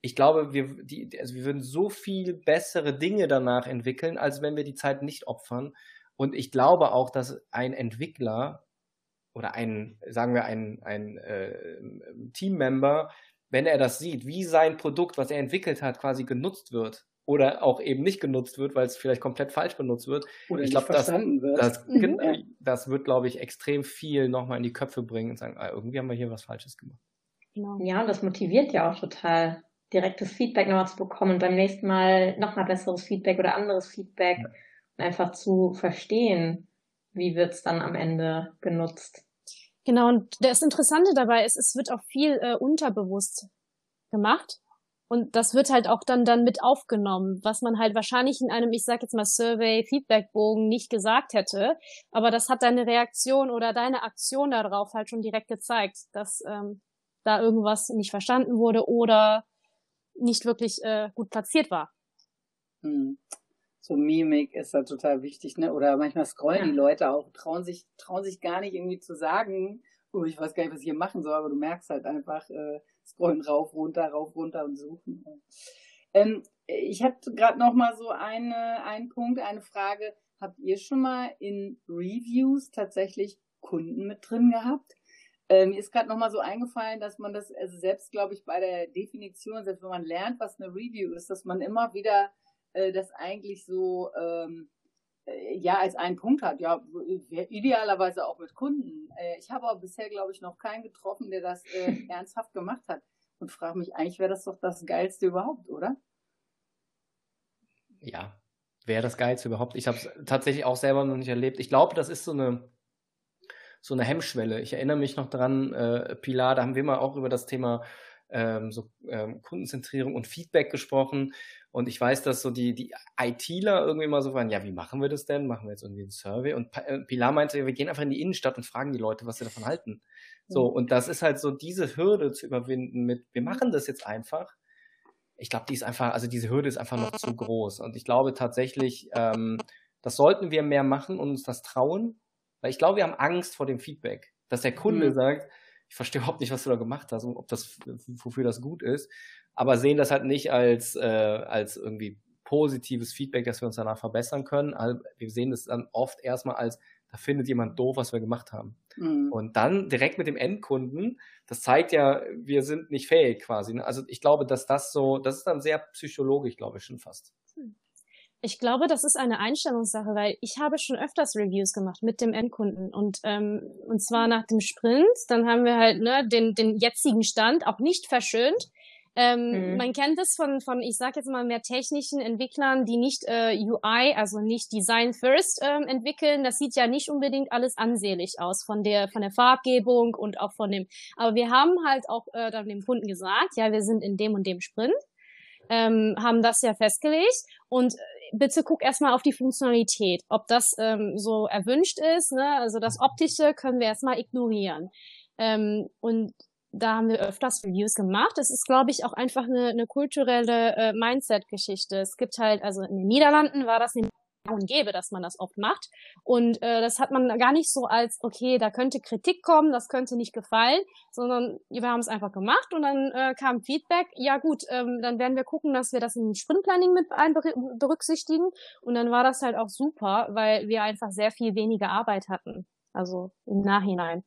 Speaker 3: ich glaube, wir, die, also wir würden so viel bessere Dinge danach entwickeln, als wenn wir die Zeit nicht opfern. Und ich glaube auch, dass ein Entwickler oder ein, sagen wir, ein, ein äh, Teammember wenn er das sieht, wie sein Produkt, was er entwickelt hat, quasi genutzt wird oder auch eben nicht genutzt wird, weil es vielleicht komplett falsch benutzt wird.
Speaker 1: Oder ich glaube, das,
Speaker 3: wird. Das, mhm. das wird, glaube ich, extrem viel nochmal in die Köpfe bringen und sagen, ah, irgendwie haben wir hier was Falsches gemacht.
Speaker 4: Genau. Ja, und das motiviert ja auch total, direktes Feedback nochmal zu bekommen und beim nächsten Mal nochmal besseres Feedback oder anderes Feedback ja. und einfach zu verstehen, wie wird es dann am Ende genutzt.
Speaker 2: Genau, und das Interessante dabei ist, es wird auch viel äh, unterbewusst gemacht. Und das wird halt auch dann, dann mit aufgenommen, was man halt wahrscheinlich in einem, ich sag jetzt mal, Survey-Feedback-Bogen nicht gesagt hätte. Aber das hat deine Reaktion oder deine Aktion darauf halt schon direkt gezeigt, dass ähm, da irgendwas nicht verstanden wurde oder nicht wirklich äh, gut platziert war.
Speaker 1: Hm so Mimik ist da total wichtig, ne? Oder manchmal scrollen ja. die Leute auch, trauen sich, trauen sich gar nicht irgendwie zu sagen, oh, ich weiß gar nicht, was ich hier machen soll, aber du merkst halt einfach, äh, scrollen rauf, runter, rauf, runter und suchen. Ähm, ich hatte gerade noch mal so eine, einen Punkt, eine Frage. Habt ihr schon mal in Reviews tatsächlich Kunden mit drin gehabt? Ähm, mir ist gerade noch mal so eingefallen, dass man das, also selbst glaube ich bei der Definition, selbst wenn man lernt, was eine Review ist, dass man immer wieder äh, das eigentlich so ähm, äh, ja als einen Punkt hat. Ja, idealerweise auch mit Kunden. Äh, ich habe aber bisher, glaube ich, noch keinen getroffen, der das äh, [laughs] ernsthaft gemacht hat. Und frage mich, eigentlich wäre das doch das Geilste überhaupt, oder?
Speaker 3: Ja, wäre das Geilste überhaupt. Ich habe es tatsächlich auch selber noch nicht erlebt. Ich glaube, das ist so eine so eine Hemmschwelle. Ich erinnere mich noch dran, äh, Pilar, da haben wir mal auch über das Thema ähm, so ähm, Kundenzentrierung und Feedback gesprochen. Und ich weiß, dass so die, die ITler irgendwie mal so waren, ja, wie machen wir das denn? Machen wir jetzt irgendwie einen Survey? Und äh, Pilar meinte, wir gehen einfach in die Innenstadt und fragen die Leute, was sie davon halten. So, und das ist halt so diese Hürde zu überwinden mit, wir machen das jetzt einfach. Ich glaube, die ist einfach, also diese Hürde ist einfach noch zu groß. Und ich glaube tatsächlich, ähm, das sollten wir mehr machen und uns das trauen, weil ich glaube, wir haben Angst vor dem Feedback, dass der Kunde mhm. sagt, ich verstehe überhaupt nicht, was du da gemacht hast und ob das, wofür das gut ist aber sehen das halt nicht als, äh, als irgendwie positives Feedback, dass wir uns danach verbessern können. Also wir sehen das dann oft erstmal als, da findet jemand doof, was wir gemacht haben. Mhm. Und dann direkt mit dem Endkunden, das zeigt ja, wir sind nicht fähig quasi. Ne? Also ich glaube, dass das so, das ist dann sehr psychologisch, glaube ich, schon fast.
Speaker 2: Ich glaube, das ist eine Einstellungssache, weil ich habe schon öfters Reviews gemacht mit dem Endkunden und ähm, und zwar nach dem Sprint. Dann haben wir halt ne, den den jetzigen Stand auch nicht verschönt, ähm, mhm. Man kennt es von, von, ich sag jetzt mal, mehr technischen Entwicklern, die nicht äh, UI, also nicht Design First ähm, entwickeln. Das sieht ja nicht unbedingt alles ansehlich aus von der, von der Farbgebung und auch von dem. Aber wir haben halt auch äh, dann dem Kunden gesagt, ja, wir sind in dem und dem Sprint, ähm, haben das ja festgelegt und bitte guck erstmal auf die Funktionalität, ob das ähm, so erwünscht ist. Ne? Also das Optische können wir erstmal ignorieren. Ähm, und da haben wir öfters Reviews gemacht. Es ist, glaube ich, auch einfach eine, eine kulturelle äh, Mindset-Geschichte. Es gibt halt, also in den Niederlanden war das und gäbe, dass man das oft macht. Und äh, das hat man gar nicht so als, okay, da könnte Kritik kommen, das könnte nicht gefallen, sondern wir haben es einfach gemacht und dann äh, kam Feedback, ja gut, ähm, dann werden wir gucken, dass wir das in Sprintplanning mit berücksichtigen. Und dann war das halt auch super, weil wir einfach sehr viel weniger Arbeit hatten. Also im Nachhinein.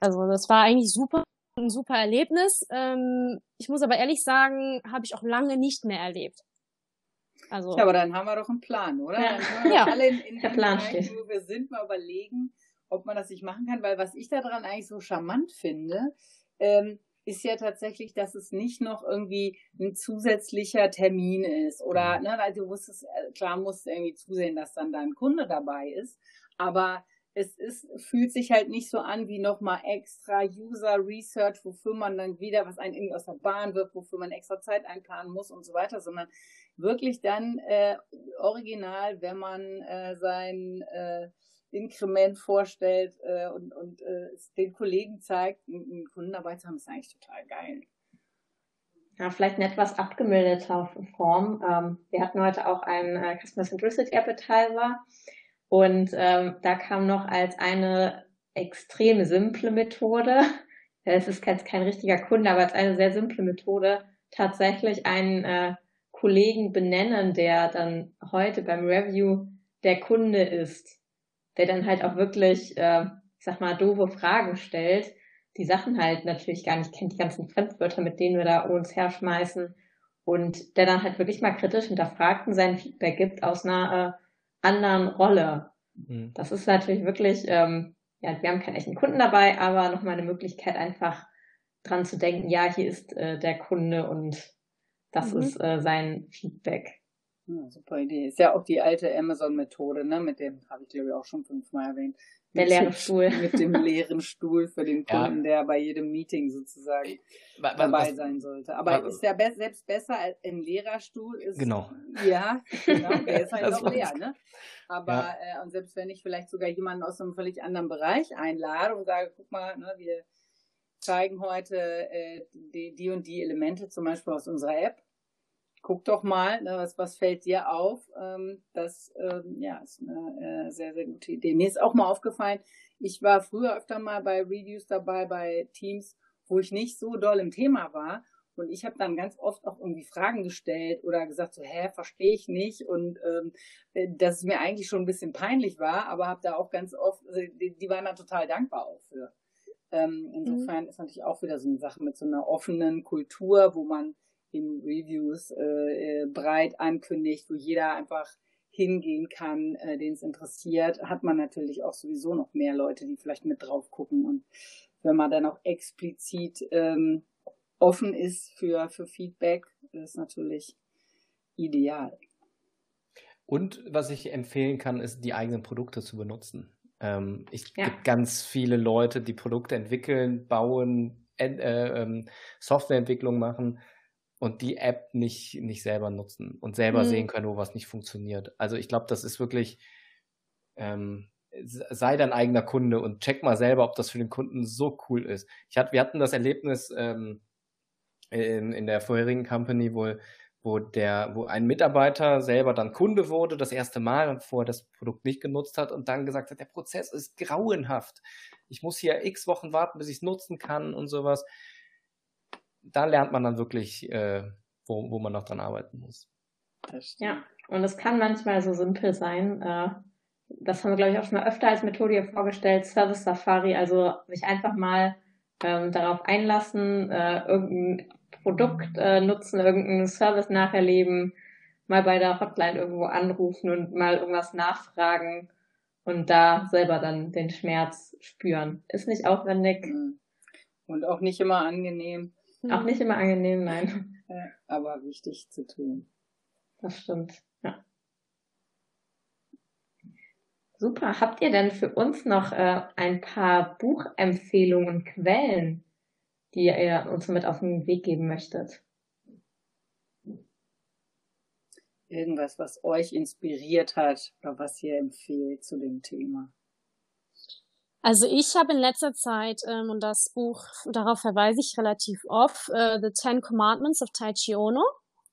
Speaker 2: Also das war eigentlich super, ein super Erlebnis. Ähm, ich muss aber ehrlich sagen, habe ich auch lange nicht mehr erlebt.
Speaker 1: Also, ja, aber dann haben wir doch einen Plan, oder?
Speaker 2: Ja.
Speaker 1: Dann können wir
Speaker 2: ja.
Speaker 1: alle in, in
Speaker 4: Der Plan steht.
Speaker 1: wo wir sind, mal überlegen, ob man das nicht machen kann, weil was ich daran eigentlich so charmant finde, ähm, ist ja tatsächlich, dass es nicht noch irgendwie ein zusätzlicher Termin ist oder ne, weil du musst es, äh, klar musst du irgendwie zusehen, dass dann da ein Kunde dabei ist, aber es ist, fühlt sich halt nicht so an wie nochmal extra User Research, wofür man dann wieder was einen irgendwie aus der Bahn wirft, wofür man extra Zeit einplanen muss und so weiter, sondern wirklich dann äh, original, wenn man äh, sein äh, Inkrement vorstellt äh, und, und äh, es den Kollegen zeigt, einen Kunden zu haben, ist eigentlich total geil.
Speaker 4: Ja, vielleicht eine etwas abgemilderter Form. Ähm, wir hatten heute auch einen äh, Customer Centricity Appetizer und ähm, da kam noch als eine extrem simple Methode, [laughs] es ist jetzt kein richtiger Kunde, aber als eine sehr simple Methode, tatsächlich einen äh, Kollegen benennen, der dann heute beim Review der Kunde ist, der dann halt auch wirklich, äh, ich sag mal, doofe Fragen stellt, die Sachen halt natürlich gar nicht kennt, die ganzen Fremdwörter, mit denen wir da uns herschmeißen und der dann halt wirklich mal kritisch hinterfragt und sein Feedback gibt aus einer äh, anderen Rolle.
Speaker 3: Mhm.
Speaker 4: Das ist natürlich wirklich, ähm, ja, wir haben keinen echten Kunden dabei, aber nochmal eine Möglichkeit einfach dran zu denken, ja, hier ist äh, der Kunde und das
Speaker 2: Mhm.
Speaker 4: ist äh, sein Feedback.
Speaker 1: Ja, super Idee. Ist ja auch die alte Amazon-Methode, ne? Mit dem habe ich glaube ich auch schon fünfmal erwähnt.
Speaker 4: Der
Speaker 1: Mit
Speaker 4: leere
Speaker 1: dem-
Speaker 4: Stuhl. [laughs]
Speaker 1: Mit dem leeren Stuhl für den
Speaker 3: Ja.
Speaker 1: Kunden, der bei jedem Meeting sozusagen
Speaker 3: Wa- wa-
Speaker 1: dabei
Speaker 3: was-
Speaker 1: sein sollte. Aber
Speaker 3: wa-
Speaker 1: ist ja be selbst besser als ein leerer Stuhl. Ist,
Speaker 3: Genau.
Speaker 1: Ja, genau. Der ist halt
Speaker 3: Das
Speaker 1: noch leer, ne? Aber
Speaker 3: Ja.
Speaker 1: äh, und selbst wenn ich vielleicht sogar jemanden aus einem völlig anderen Bereich einlade und sage, guck mal, ne, wir zeigen heute äh, die, die und die Elemente zum Beispiel aus unserer App. Guck doch mal, ne, was, was fällt dir auf? Ähm, das ähm, ja, ist eine äh, sehr, sehr gute Idee. Mir ist auch mal aufgefallen, ich war früher öfter mal bei Reviews dabei, bei Teams, wo ich nicht so doll im Thema war. Und ich habe dann ganz oft auch irgendwie Fragen gestellt oder gesagt so, hä, verstehe ich nicht. Und ähm, äh, dass es mir eigentlich schon ein bisschen peinlich war, aber habe da auch ganz oft, also die, die waren da total dankbar auch für. Ähm, insofern ist natürlich auch wieder so eine Sache mit so einer offenen Kultur, wo man in Reviews äh, äh, breit ankündigt, wo jeder einfach hingehen kann, äh, den es interessiert, hat man natürlich auch sowieso noch mehr Leute, die vielleicht mit drauf gucken. Und wenn man dann auch explizit ähm, offen ist für, für Feedback, ist natürlich ideal.
Speaker 3: Und was ich empfehlen kann, ist, die eigenen Produkte zu benutzen. Ähm, ich
Speaker 4: Ja.
Speaker 3: gibt ganz viele Leute, die Produkte entwickeln, bauen, en- äh, ähm, Softwareentwicklung machen und die App nicht, nicht selber nutzen und selber
Speaker 2: Mhm.
Speaker 3: sehen können, wo was nicht funktioniert. Also ich glaube, das ist wirklich, ähm, sei dein eigener Kunde und check mal selber, ob das für den Kunden so cool ist. Ich hatte, wir hatten das Erlebnis ähm, in, in der vorherigen Company, wo, wo der, wo ein Mitarbeiter selber dann Kunde wurde, das erste Mal und vorher das Produkt nicht genutzt hat und dann gesagt hat, der Prozess ist grauenhaft. Ich muss hier x Wochen warten, bis ich es nutzen kann und sowas. Da lernt man dann wirklich, äh, wo, wo man noch dran arbeiten muss.
Speaker 4: Ja, und es kann manchmal so simpel sein. Äh, das haben wir, glaube ich, auch schon mal öfter als Methode hier vorgestellt. Service Safari, also sich einfach mal ähm, darauf einlassen, äh, irgendein Produkt äh, nutzen, irgendeinen Service nacherleben, mal bei der Hotline irgendwo anrufen und mal irgendwas nachfragen und da selber dann den Schmerz spüren. Ist nicht aufwendig,
Speaker 1: Mhm. Und auch nicht immer angenehm,
Speaker 4: auch nicht immer angenehm, nein.
Speaker 1: aber wichtig zu tun.
Speaker 4: Das stimmt, ja. Super. Habt ihr denn für uns noch äh, ein paar Buchempfehlungen und Quellen, die ihr uns mit auf den Weg geben möchtet?
Speaker 1: Irgendwas, was euch inspiriert hat oder was ihr empfehlt zu dem Thema.
Speaker 2: Also ich habe in letzter Zeit, ähm, und das Buch, darauf verweise ich relativ oft, äh, The Ten Commandments of Tai Chi Ono.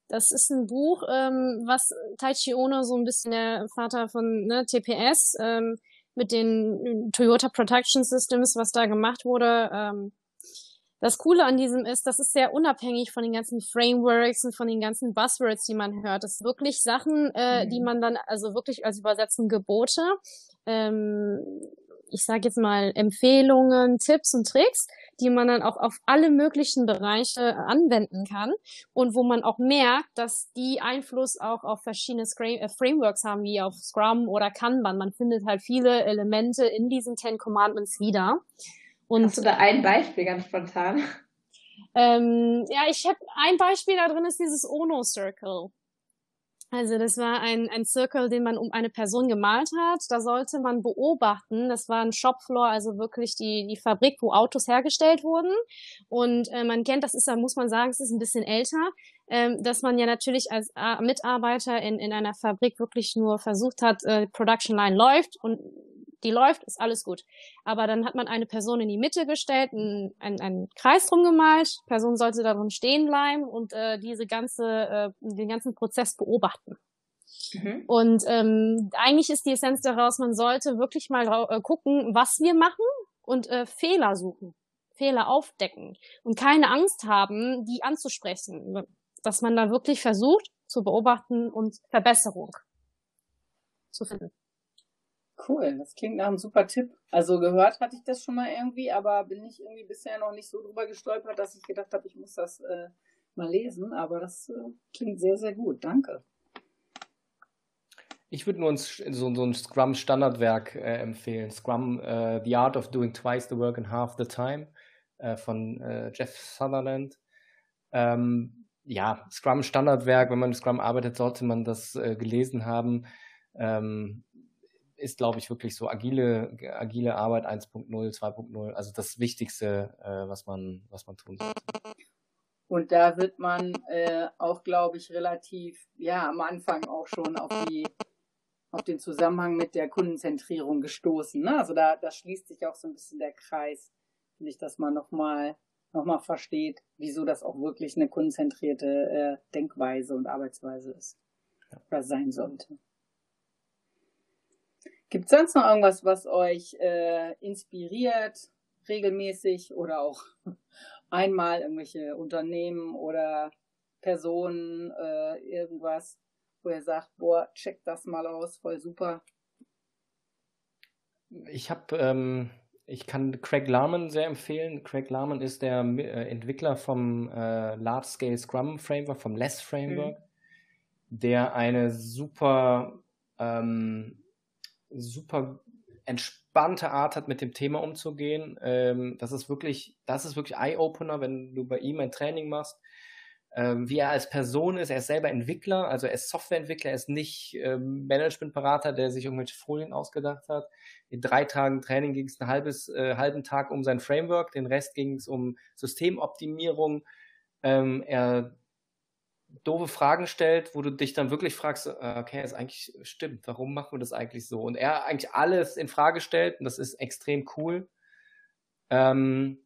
Speaker 2: Das ist ein Buch, ähm, was Tai Chi Ono, so ein bisschen der Vater von ne, TPS, ähm, mit den Toyota Protection Systems, was da gemacht wurde. Ähm, das Coole an diesem ist, das ist sehr unabhängig von den ganzen Frameworks und von den ganzen Buzzwords, die man hört. Das sind wirklich Sachen, äh, mhm. die man dann, also wirklich als Übersetzen Gebote, ähm, ich sage jetzt mal Empfehlungen, Tipps und Tricks, die man dann auch auf alle möglichen Bereiche anwenden kann und wo man auch merkt, dass die Einfluss auch auf verschiedene äh, Frameworks haben, wie auf Scrum oder Kanban. Man findet halt viele Elemente in diesen Ten Commandments wieder.
Speaker 4: Und, Hast du da ein Beispiel ganz spontan?
Speaker 2: Ähm, ja, ich habe ein Beispiel da drin ist dieses Ono Circle. Also das war ein, ein Circle, den man um eine Person gemalt hat. Da sollte man beobachten. Das war ein Shopfloor, also wirklich die, die Fabrik, wo Autos hergestellt wurden. Und äh, man kennt, das ist, da muss man sagen, es ist ein bisschen älter, ähm, dass man ja natürlich als äh, Mitarbeiter in, in einer Fabrik wirklich nur versucht hat, äh, Production Line läuft und die läuft, ist alles gut. Aber dann hat man eine Person in die Mitte gestellt, einen, einen, einen Kreis drum gemalt, die Person sollte darum stehen bleiben und äh, diese ganze, äh, den ganzen Prozess beobachten. Mhm. Und ähm, eigentlich ist die Essenz daraus, man sollte wirklich mal äh, gucken, was wir machen und äh, Fehler suchen, Fehler aufdecken und keine Angst haben, die anzusprechen. Dass man da wirklich versucht zu beobachten und Verbesserung zu finden.
Speaker 1: Cool, das klingt nach einem super Tipp. Also gehört hatte ich das schon mal irgendwie, aber bin ich irgendwie bisher noch nicht so drüber gestolpert, dass ich gedacht habe, ich muss das äh, mal lesen. Aber das äh, klingt sehr, sehr gut. Danke.
Speaker 3: Ich würde nur uns so, so ein Scrum-Standardwerk äh, empfehlen. Scrum, uh, The Art of Doing Twice the Work in Half the Time äh, von äh, Jeff Sutherland. Ähm, ja, Scrum-Standardwerk, wenn man mit Scrum arbeitet, sollte man das gelesen haben. Ähm, ist, glaube ich, wirklich so agile, agile Arbeit 1.0, 2.0, also das Wichtigste, äh, was man, was man tun sollte.
Speaker 1: Und da wird man äh, auch, glaube ich, relativ, ja, am Anfang auch schon auf die, auf den Zusammenhang mit der Kundenzentrierung gestoßen. Ne? Also da, da schließt sich auch so ein bisschen der Kreis, finde ich, dass man nochmal noch mal versteht, wieso das auch wirklich eine kundenzentrierte äh, Denkweise und Arbeitsweise ist. Oder sein sollte. Gibt es sonst noch irgendwas, was euch äh, inspiriert, regelmäßig oder auch [laughs] einmal irgendwelche Unternehmen oder Personen, äh, irgendwas, wo ihr sagt, boah, check das mal aus, voll super?
Speaker 3: Ich habe, ähm, ich kann Craig Larman sehr empfehlen. Craig Larman ist der äh, Entwickler vom äh, Large Scale Scrum Framework, vom Less Framework, mhm. der eine super ähm, super entspannte Art hat, mit dem Thema umzugehen. Ähm, das ist wirklich, das ist wirklich Eye-Opener, wenn du bei ihm ein Training machst. Ähm, wie er als Person ist, er ist selber Entwickler, also er ist Softwareentwickler, er ist nicht ähm, Managementberater, der sich irgendwelche Folien ausgedacht hat. In drei Tagen Training ging es einen halbes, äh, halben Tag um sein Framework, den Rest ging es um Systemoptimierung. Ähm, er doofe Fragen stellt, wo du dich dann wirklich fragst, äh, okay, ist eigentlich stimmt, warum machen wir das eigentlich so? Und er eigentlich alles in Frage stellt und das ist extrem cool. Ähm,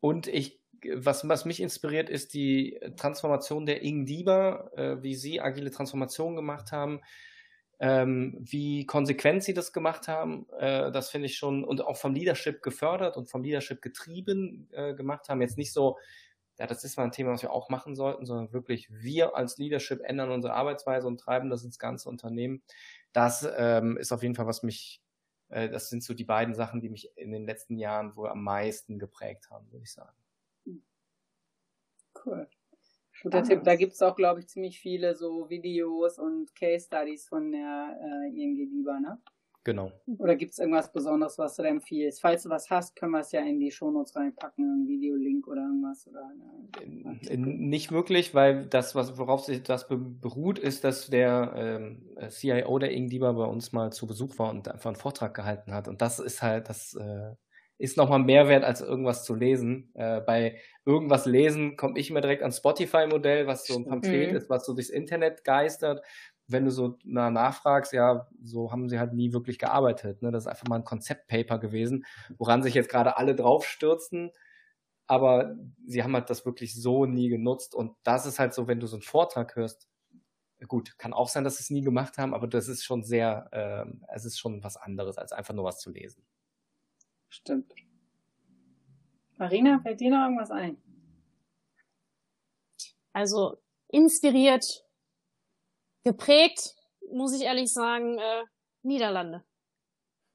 Speaker 3: und ich, was, was mich inspiriert, ist die Transformation der Ing Dieber, äh, wie sie agile Transformationen gemacht haben, ähm, wie konsequent sie das gemacht haben. Äh, das finde ich schon und auch vom Leadership gefördert und vom Leadership getrieben äh, gemacht haben. Jetzt nicht so, ja, das ist mal ein Thema, was wir auch machen sollten, sondern wirklich wir als Leadership ändern unsere Arbeitsweise und treiben das ins ganze Unternehmen. Das ähm, ist auf jeden Fall, was mich, äh, das sind so die beiden Sachen, die mich in den letzten Jahren wohl am meisten geprägt haben, würde ich sagen.
Speaker 1: Cool. Guter Tipp. Da gibt es auch, glaube ich, ziemlich viele so Videos und Case Studies von der äh, ING Lieber, ne?
Speaker 3: Genau.
Speaker 1: Oder gibt es irgendwas Besonderes, was du da empfiehlst? Falls du was hast, können wir es ja in die Shownotes reinpacken, einen Videolink oder irgendwas. Oder
Speaker 3: Nicht wirklich, weil das, was, worauf sich das beruht, ist, dass der ähm, CIO der Ingdieber bei uns mal zu Besuch war und einfach einen Vortrag gehalten hat. Und das ist halt, das äh, ist nochmal mehr wert, als irgendwas zu lesen. Äh, bei irgendwas lesen komme ich immer direkt ans Spotify-Modell, was so ein Pamphlet mhm. ist, was so durchs Internet geistert wenn du so nachfragst, ja, so haben sie halt nie wirklich gearbeitet. Ne? Das ist einfach mal ein Konzeptpaper gewesen, woran sich jetzt gerade alle draufstürzen. Aber sie haben halt das wirklich so nie genutzt. Und das ist halt so, wenn du so einen Vortrag hörst, gut, kann auch sein, dass sie es nie gemacht haben, aber das ist schon sehr, äh, es ist schon was anderes, als einfach nur was zu lesen.
Speaker 1: Stimmt. Marina, fällt dir noch irgendwas ein?
Speaker 2: Also inspiriert Geprägt, muss ich ehrlich sagen, äh, Niederlande.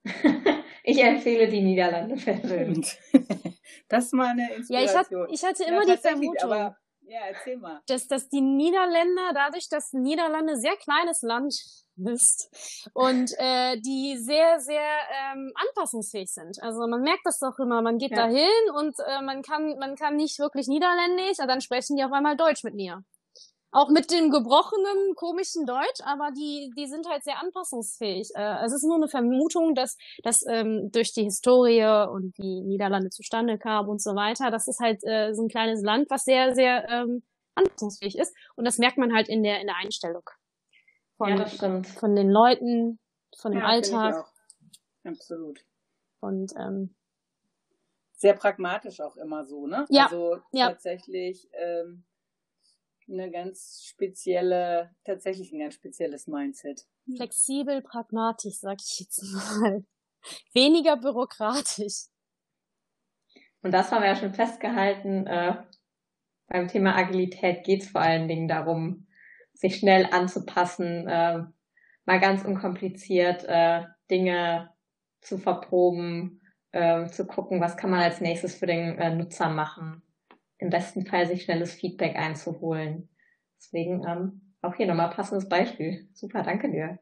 Speaker 2: [laughs]
Speaker 4: ich empfehle die Niederlande persönlich. [laughs]
Speaker 1: das ist mal eine Inspiration.
Speaker 2: Ja, ich, hat, ich hatte immer ja, die Vermutung,
Speaker 1: aber, ja, erzähl mal.
Speaker 2: Dass, dass die Niederländer, dadurch, dass Niederlande sehr kleines Land ist und äh, die sehr, sehr ähm, anpassungsfähig sind. Also man merkt das doch immer, man geht ja. da hin und äh, man kann man kann nicht wirklich Niederländisch und dann sprechen die auf einmal Deutsch mit mir auch mit dem gebrochenen, komischen Deutsch, aber die, die sind halt sehr anpassungsfähig. Äh, es ist nur eine Vermutung, dass, dass ähm, durch die Historie und die Niederlande zustande kam und so weiter, das ist halt äh, so ein kleines Land, was sehr, sehr ähm, anpassungsfähig ist. Und das merkt man halt in der, in der Einstellung. Von, ja, das stimmt. von den Leuten, von dem ja, Alltag.
Speaker 1: Absolut.
Speaker 2: Und ähm,
Speaker 1: sehr pragmatisch auch immer so, ne?
Speaker 2: Ja.
Speaker 1: Also
Speaker 2: ja.
Speaker 1: tatsächlich ähm, eine ganz spezielle, tatsächlich ein ganz spezielles Mindset.
Speaker 2: Flexibel, pragmatisch, sag ich jetzt mal. Weniger bürokratisch.
Speaker 4: Und das haben wir ja schon festgehalten. Äh, beim Thema Agilität geht es vor allen Dingen darum, sich schnell anzupassen, äh, mal ganz unkompliziert äh, Dinge zu verproben, äh, zu gucken, was kann man als nächstes für den äh, Nutzer machen im besten Fall sich schnelles Feedback einzuholen. Deswegen ähm, auch hier nochmal passendes Beispiel. Super, danke dir.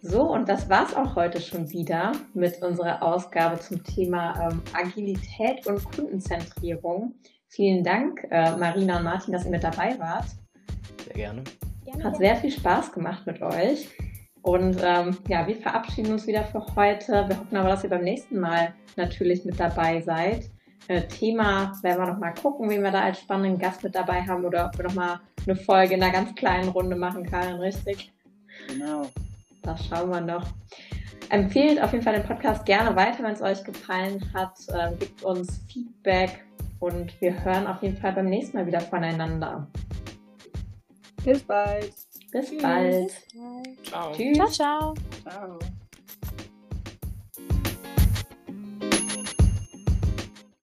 Speaker 4: So, und das war's auch heute schon wieder mit unserer Ausgabe zum Thema ähm, Agilität und Kundenzentrierung. Vielen Dank, äh, Marina und Martin, dass ihr mit dabei wart.
Speaker 3: Sehr gerne.
Speaker 4: Hat sehr viel Spaß gemacht mit euch. Und ähm, ja, wir verabschieden uns wieder für heute. Wir hoffen aber, dass ihr beim nächsten Mal natürlich mit dabei seid. Äh, Thema werden wir noch mal gucken, wen wir da als spannenden Gast mit dabei haben oder ob wir noch mal eine Folge in einer ganz kleinen Runde machen, Karin, richtig?
Speaker 1: Genau.
Speaker 4: Das schauen wir noch. Empfehlt auf jeden Fall den Podcast gerne weiter, wenn es euch gefallen hat. Ähm, gebt uns Feedback und wir hören auf jeden Fall beim nächsten Mal wieder voneinander.
Speaker 1: Bis bald.
Speaker 4: Bis bald.
Speaker 2: Ciao. Tschüss. Ciao, ciao.
Speaker 1: Ciao.